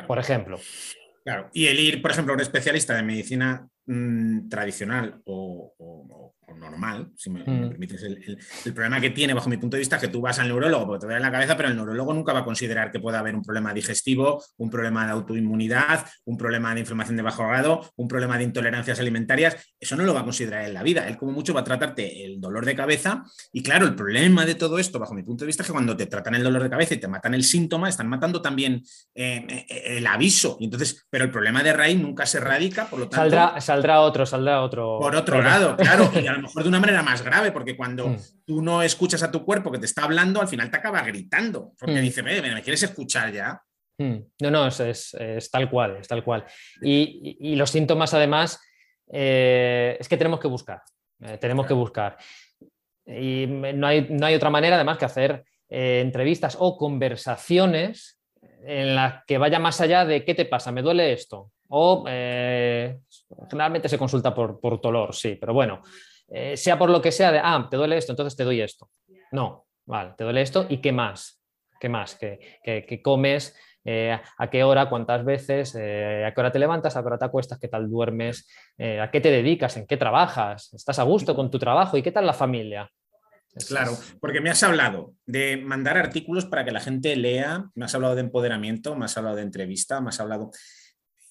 por ejemplo. Claro, y el ir, por ejemplo, a un especialista de medicina mm, tradicional o, normal, si me, mm. permites. El, problema que tiene, bajo mi punto de vista, es que tú vas al neurólogo porque te duele la cabeza, pero el neurólogo nunca va a considerar que pueda haber un problema digestivo, un problema de autoinmunidad, un problema de inflamación de bajo grado, un problema de intolerancias alimentarias. Eso no lo va a considerar en la vida. Él, como mucho, va a tratarte el dolor de cabeza. Y claro, el problema de todo esto, bajo mi punto de vista, es que cuando te tratan el dolor de cabeza y te matan el síntoma, están matando también eh, eh, el aviso. Y entonces, pero el problema de raíz nunca se erradica, por lo tanto. Saldrá, saldrá otro, saldrá otro. Por otro lado, claro. Y a lo mejor de una manera más grave, porque cuando mm. tú no escuchas a tu cuerpo que te está hablando, al final te acaba gritando, porque mm. dice, ¿me, quieres escuchar ya? Mm. No, no, es, tal cual, es tal cual. Y, los síntomas, además, eh, es que tenemos que buscar, eh, tenemos que buscar. Y no hay, no hay, otra manera, además, que hacer eh, entrevistas o conversaciones en las que vaya más allá de qué te pasa, me duele esto. O generalmente se consulta por, por dolor, sí, pero bueno, eh, sea por lo que sea, de, ah, te duele esto, entonces te doy esto. No, vale, te duele esto y qué más, qué más, qué, comes, eh, a qué hora, cuántas veces, eh, a qué hora te levantas, a qué hora te acuestas, qué tal duermes, a qué te dedicas, en qué trabajas, estás a gusto con tu trabajo y qué tal la familia. Claro, porque me has hablado de mandar artículos para que la gente lea, me has hablado de empoderamiento, me has hablado de entrevista, me has hablado...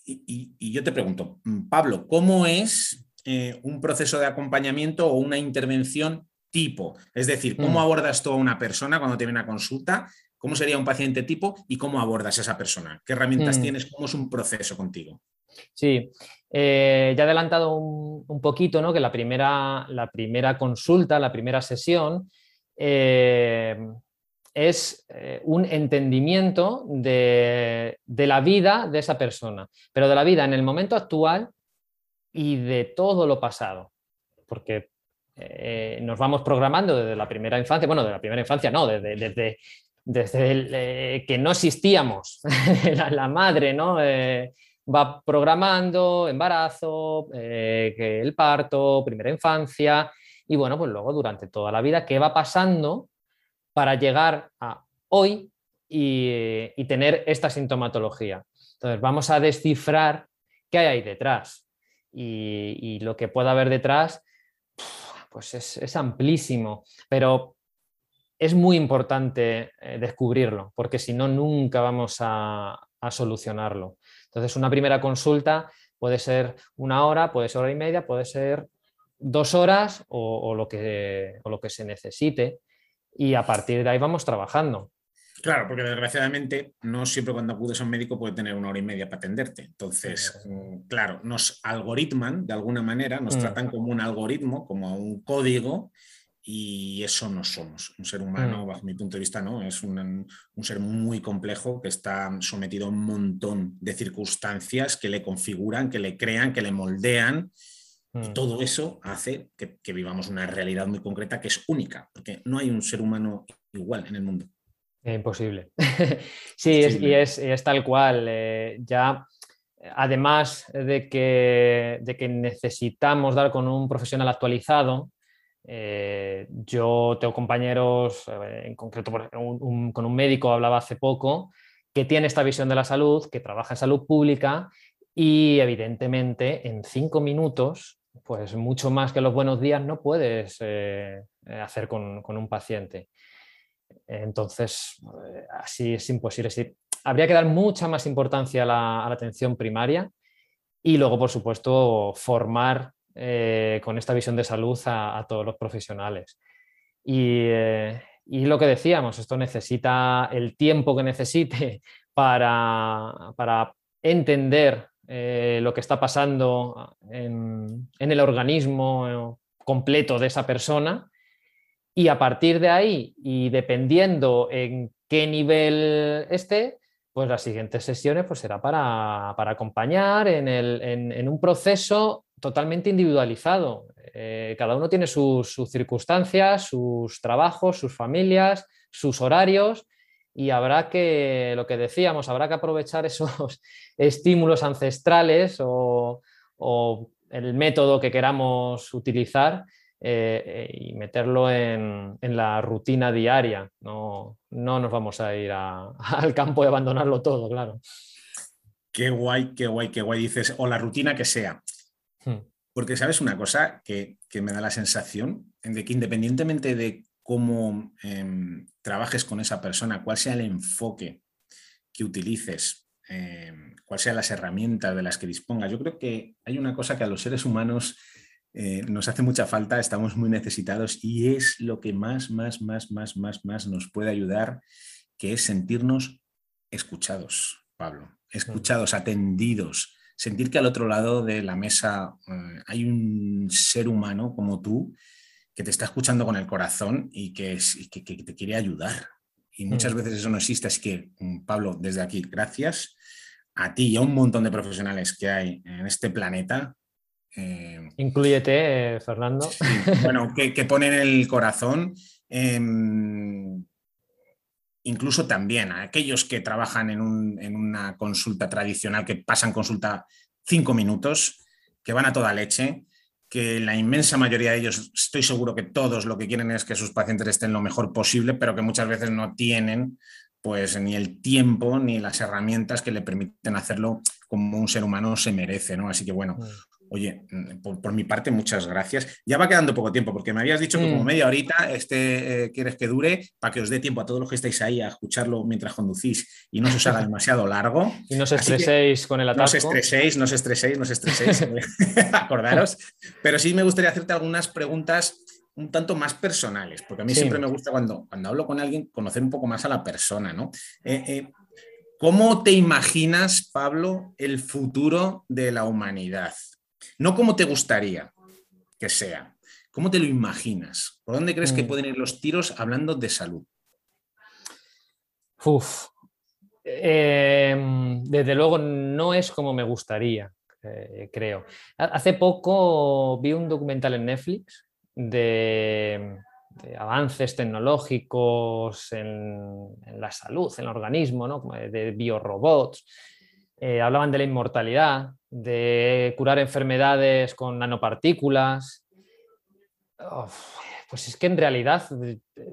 y yo te pregunto, Pablo, ¿cómo es eh, un proceso de acompañamiento o una intervención tipo. Es decir, cómo mm. abordas tú a una persona cuando tiene una consulta, cómo sería un paciente tipo y cómo abordas a esa persona. ¿Qué herramientas mm. tienes? ¿Cómo es un proceso contigo? Sí, eh, ya he adelantado un, poquito ¿no? que la primera, la primera, consulta, la primera sesión, eh, es un entendimiento de, de, la vida de esa persona, pero de la vida en el momento actual y de todo lo pasado, porque eh, nos vamos programando desde la primera infancia, bueno, de la primera infancia no, desde, desde, desde eh, que no existíamos, la, madre ¿no? Eh, va programando embarazo, el parto, primera infancia, y bueno, pues luego durante toda la vida, ¿qué va pasando para llegar a hoy y, tener esta sintomatología? Entonces, vamos a descifrar qué hay ahí detrás y, lo que pueda haber detrás, pues es, amplísimo, pero es muy importante eh, descubrirlo, porque si no, nunca vamos a, solucionarlo. Entonces, una primera consulta puede ser una hora, puede ser hora y media, puede ser dos horas o lo que se necesite, y a partir de ahí vamos trabajando. Claro, porque desgraciadamente no siempre cuando acudes a un médico puede tener una hora y media para atenderte. Entonces, mm, claro, nos algoritman de alguna manera, nos mm. tratan como un algoritmo, como un código, y eso no somos. Un ser humano, mm. bajo mi punto de vista, no, es un, ser muy complejo que está sometido a un montón de circunstancias que le configuran, que le crean, que le moldean. Y todo eso hace que, que vivamos una realidad muy concreta que es única, porque no hay un ser humano igual en el mundo. Imposible. sí, y, es, tal cual. Eh, ya, además de que, de que, necesitamos dar con un profesional actualizado, yo tengo compañeros, en concreto con un médico hablaba hace poco, que tiene esta visión de la salud, que trabaja en salud pública y evidentemente en cinco minutos, pues mucho más que los buenos días no puedes eh, hacer con, un paciente. Entonces, eh, así es imposible. habría que dar mucha más importancia a la, atención primaria y luego, por supuesto, formar eh, con esta visión de salud a, todos los profesionales. Y, y lo que decíamos, esto necesita el tiempo que necesite para, para entender eh, lo que está pasando en, el organismo completo de esa persona y a partir de ahí y dependiendo en qué nivel esté, pues las siguientes sesiones pues será para, acompañar en, un proceso totalmente individualizado. Eh, cada uno tiene sus, circunstancias, sus trabajos, sus familias, sus horarios y habrá que, lo que decíamos, habrá que aprovechar esos estímulos ancestrales o, el método que queramos utilizar eh, y meterlo en, la rutina diaria. No, no nos vamos a ir al campo y abandonarlo todo, claro. Qué guay, qué guay, qué guay dices, o la rutina que sea. Hmm. Porque sabes una cosa que, me da la sensación de que independientemente de cómo em, trabajes con esa persona, cuál sea el enfoque que utilices, em, cuáles sean las herramientas de las que dispongas, yo creo que hay una cosa que a los seres humanos eh, nos hace mucha falta, estamos muy necesitados y es lo que más, más, más, más, más, más nos puede ayudar, que es sentirnos escuchados, Pablo, escuchados, atendidos, sentir que al otro lado de la mesa eh, hay un ser humano como tú que te está escuchando con el corazón y que, te quiere ayudar. Y muchas mm. veces eso no existe. Así que, mm, Pablo, desde aquí, gracias a ti y a un montón de profesionales que hay en este planeta. Eh, Incluyete, Fernando. bueno, que, ponen el corazón. incluso también a aquellos que trabajan en, una consulta tradicional, que pasan consulta cinco minutos, que van a toda leche, que la inmensa mayoría de ellos, estoy seguro que todos lo que quieren es que sus pacientes estén lo mejor posible, pero que muchas veces no tienen pues ni el tiempo ni las herramientas que le permiten hacerlo como un ser humano se merece, ¿no? Así que bueno, mm. Oye, mm, por, mi parte, muchas gracias. Ya va quedando poco tiempo, porque me habías dicho que como mm. media horita este, eh, quieres que dure para que os dé tiempo a todos los que estáis ahí a escucharlo mientras conducís y no se os haga demasiado largo. Y no os estreséis con el ataque. No os estreséis, no os estreséis, no os estreséis, acordaros. Pero sí me gustaría hacerte algunas preguntas un tanto más personales, porque a mí siempre me gusta cuando, cuando hablo con alguien conocer un poco más a la persona, ¿no? Eh, eh, ¿Cómo te imaginas, Pablo, el futuro de la humanidad? No como te gustaría que sea, ¿cómo te lo imaginas? ¿Por dónde crees que mm. pueden ir los tiros hablando de salud? Uf. Em, desde luego no es como me gustaría, eh, creo. Hace poco vi un documental en Netflix de, avances tecnológicos en, la salud, en el organismo, ¿no? de biorobots. Eh, hablaban de la inmortalidad, de curar enfermedades con nanopartículas. pues es que en realidad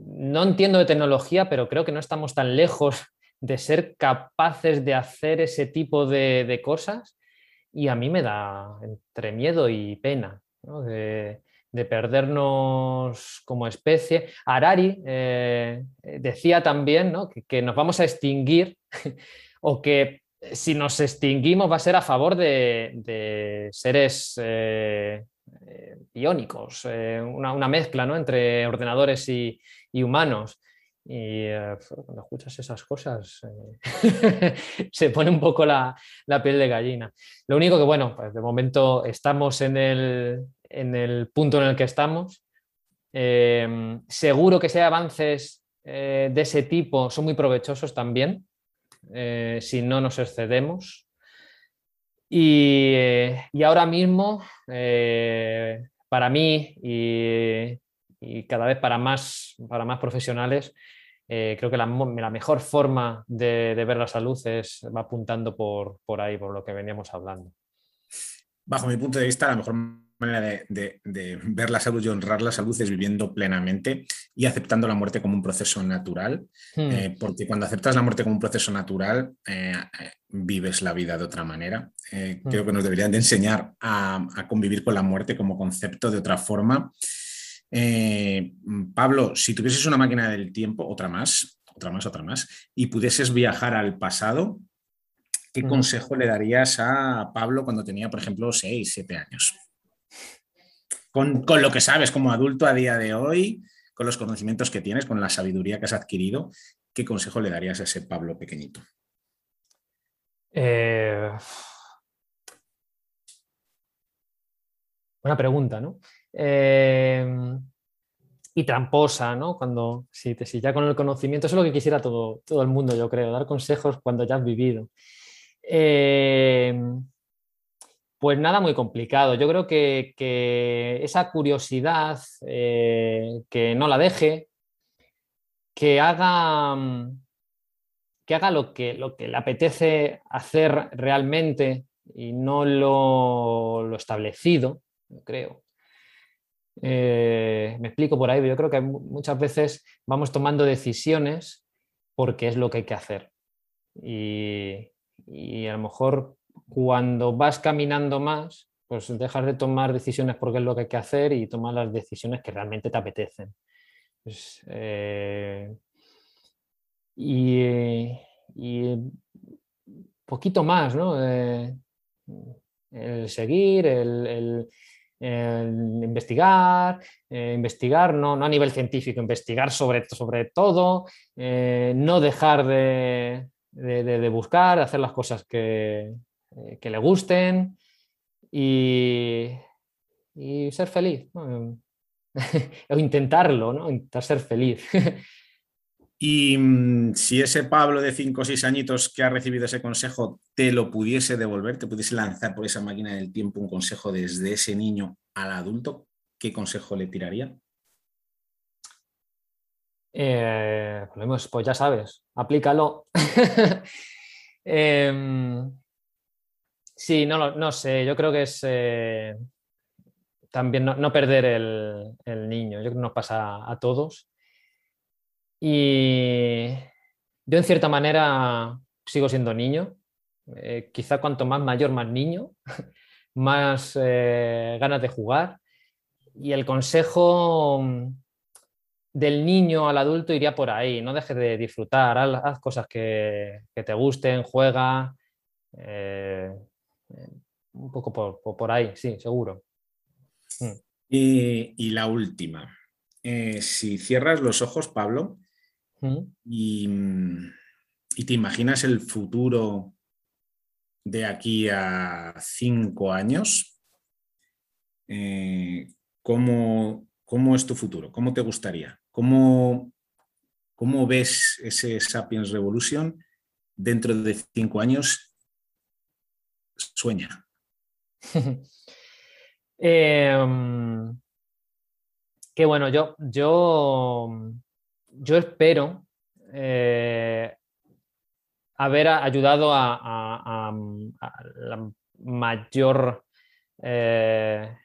no entiendo de tecnología, pero creo que no estamos tan lejos de ser capaces de hacer ese tipo de, cosas y a mí me da entre miedo y pena de, perdernos como especie. Harari eh, decía también que, que, nos vamos a extinguir o que si nos extinguimos va a ser a favor de, seres eh, eh, iónicos, eh, una, mezcla entre ordenadores y, humanos. Y cuando escuchas esas cosas se pone un poco la, piel de gallina. Lo único que, bueno, pues de momento estamos en el, en el punto en el que estamos. seguro que si hay avances de ese tipo son muy provechosos también eh, si no nos excedemos. Y, eh, ahora mismo, eh, para mí y, cada vez para más, para más profesionales, creo que la, mejor forma de, ver la salud es, apuntando por, por ahí, por lo que veníamos hablando. Bajo mi punto de vista, la mejor manera de, ver la salud y honrar la salud es viviendo plenamente y aceptando la muerte como un proceso natural, hmm. eh, porque cuando aceptas la muerte como un proceso natural, eh, eh, vives la vida de otra manera. Hmm. Creo que nos deberían de enseñar a, convivir con la muerte como concepto de otra forma. Pablo, si tuvieses una máquina del tiempo, otra más, otra más, otra más, y pudieses viajar al pasado, ¿qué hmm. consejo le darías a Pablo cuando tenía, por ejemplo, 6, 7 años? Con, lo que sabes como adulto a día de hoy, con los conocimientos que tienes, con la sabiduría que has adquirido, ¿qué consejo le darías a ese Pablo pequeñito? Eh, buena pregunta, ¿no? Eh, y tramposa, ¿no? Cuando, si, si, ya con el conocimiento, eso es lo que quisiera todo, todo el mundo, yo creo, dar consejos cuando ya has vivido. Eh, pues nada muy complicado. Yo creo que, esa curiosidad, eh, que no la deje, que haga, que haga lo, que, lo que le apetece hacer realmente y no lo, establecido, creo. Eh, me explico por ahí, yo creo que muchas veces vamos tomando decisiones porque es lo que hay que hacer. Y, y a lo mejor cuando vas caminando más, pues dejas de tomar decisiones porque es lo que hay que hacer y tomar las decisiones que realmente te apetecen. Pues, eh, y, poquito más, ¿no? Eh, el seguir, el, investigar, eh, investigar no, no, a nivel científico, investigar sobre, sobre todo, no dejar de, de, buscar, hacer las cosas que, eh, que le gusten y, ser feliz. o intentarlo, ¿no? Intentar ser feliz. y mm, si ese Pablo de 5 o 6 añitos que ha recibido ese consejo te lo pudiese devolver, te pudiese lanzar por esa máquina del tiempo un consejo desde ese niño al adulto, ¿qué consejo le tiraría? Eh, pues, pues ya sabes, aplícalo. Em, Sí, no, no sé, yo creo que es eh, también no, perder el, niño, yo creo que nos pasa a todos. Y yo en cierta manera sigo siendo niño, eh, quizá cuanto más mayor, más niño, más eh, ganas de jugar. Y el consejo del niño al adulto iría por ahí, no dejes de disfrutar, haz, cosas que, te gusten, juega un poco por, ahí, sí, seguro. Mm. Y, la última. Eh, si cierras los ojos, Pablo, mm. y, te imaginas el futuro de aquí a cinco años, eh, ¿cómo, es tu futuro? ¿Cómo te gustaría? ¿Cómo, ¿Cómo ves ese Sapiens Revolution dentro de cinco años sueña? Em, que bueno, yo, yo, yo espero eh, haber ayudado a, la mayor... Eh,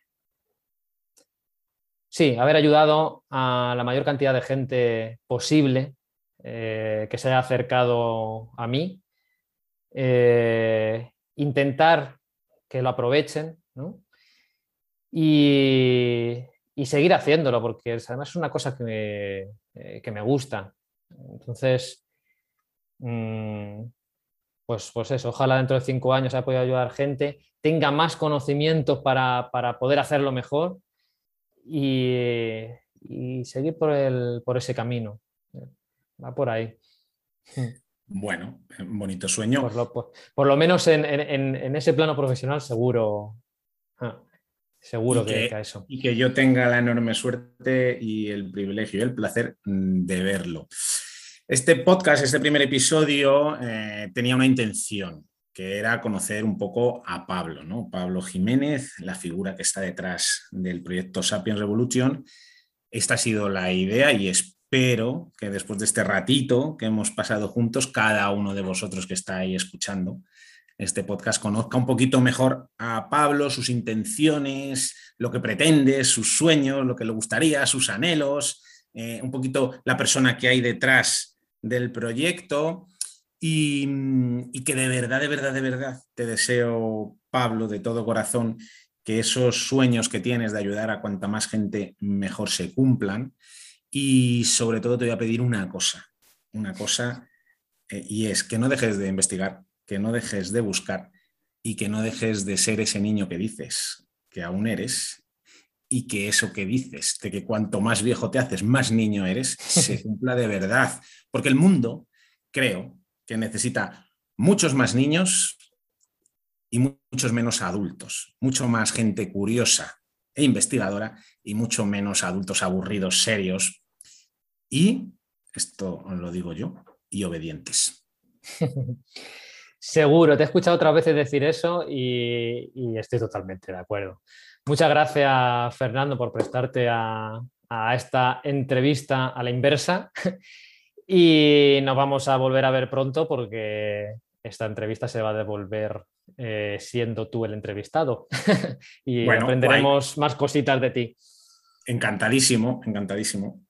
sí, haber ayudado a la mayor cantidad de gente posible eh, que se haya acercado a mí intentar que lo aprovechen y, seguir haciéndolo, porque además es una cosa que me, eh, que me gusta. Entonces, mm, pues, pues eso, ojalá dentro de cinco años haya podido ayudar gente, tenga más conocimientos para, poder hacerlo mejor y, seguir por, el, por ese camino. Va por ahí. Bueno, bonito sueño. Por lo, menos en, ese plano profesional seguro. Ah, seguro que, eso. Y que yo tenga la enorme suerte y el privilegio y el placer mm, de verlo. Este podcast, este primer episodio, eh, tenía una intención, que era conocer un poco a Pablo, ¿no? Pablo Jiménez, la figura que está detrás del proyecto Sapiens Revolution. Esta ha sido la idea y es pero que después de este ratito que hemos pasado juntos, cada uno de vosotros que está ahí escuchando, este podcast conozca un poquito mejor a Pablo, sus intenciones, lo que pretende, sus sueños, lo que le gustaría, sus anhelos, eh, un poquito la persona que hay detrás del proyecto y, y que de verdad, de verdad, de verdad te deseo, Pablo, de todo corazón, que esos sueños que tienes de ayudar a cuanta más gente mejor se cumplan. Y sobre todo te voy a pedir una cosa, una cosa, eh, y es que no dejes de investigar, que no dejes de buscar y que no dejes de ser ese niño que dices que aún eres y que eso que dices, de que cuanto más viejo te haces, más niño eres, se cumpla de verdad. Porque el mundo, creo, que necesita muchos más niños y muchos menos adultos, mucho más gente curiosa e investigadora y mucho menos adultos aburridos, serios y, esto lo digo yo, y obedientes. Seguro, te he escuchado otras veces decir eso y, estoy totalmente de acuerdo. Muchas gracias, Fernando, por prestarte a, esta entrevista a la inversa y nos vamos a volver a ver pronto porque esta entrevista se va a devolver eh, siendo tú el entrevistado y aprenderemos más cositas de ti. Encantadísimo, encantadísimo.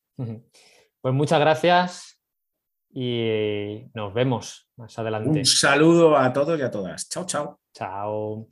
Pues muchas gracias y nos vemos más adelante. Un saludo a todos y a todas. Chao, chao. Chao.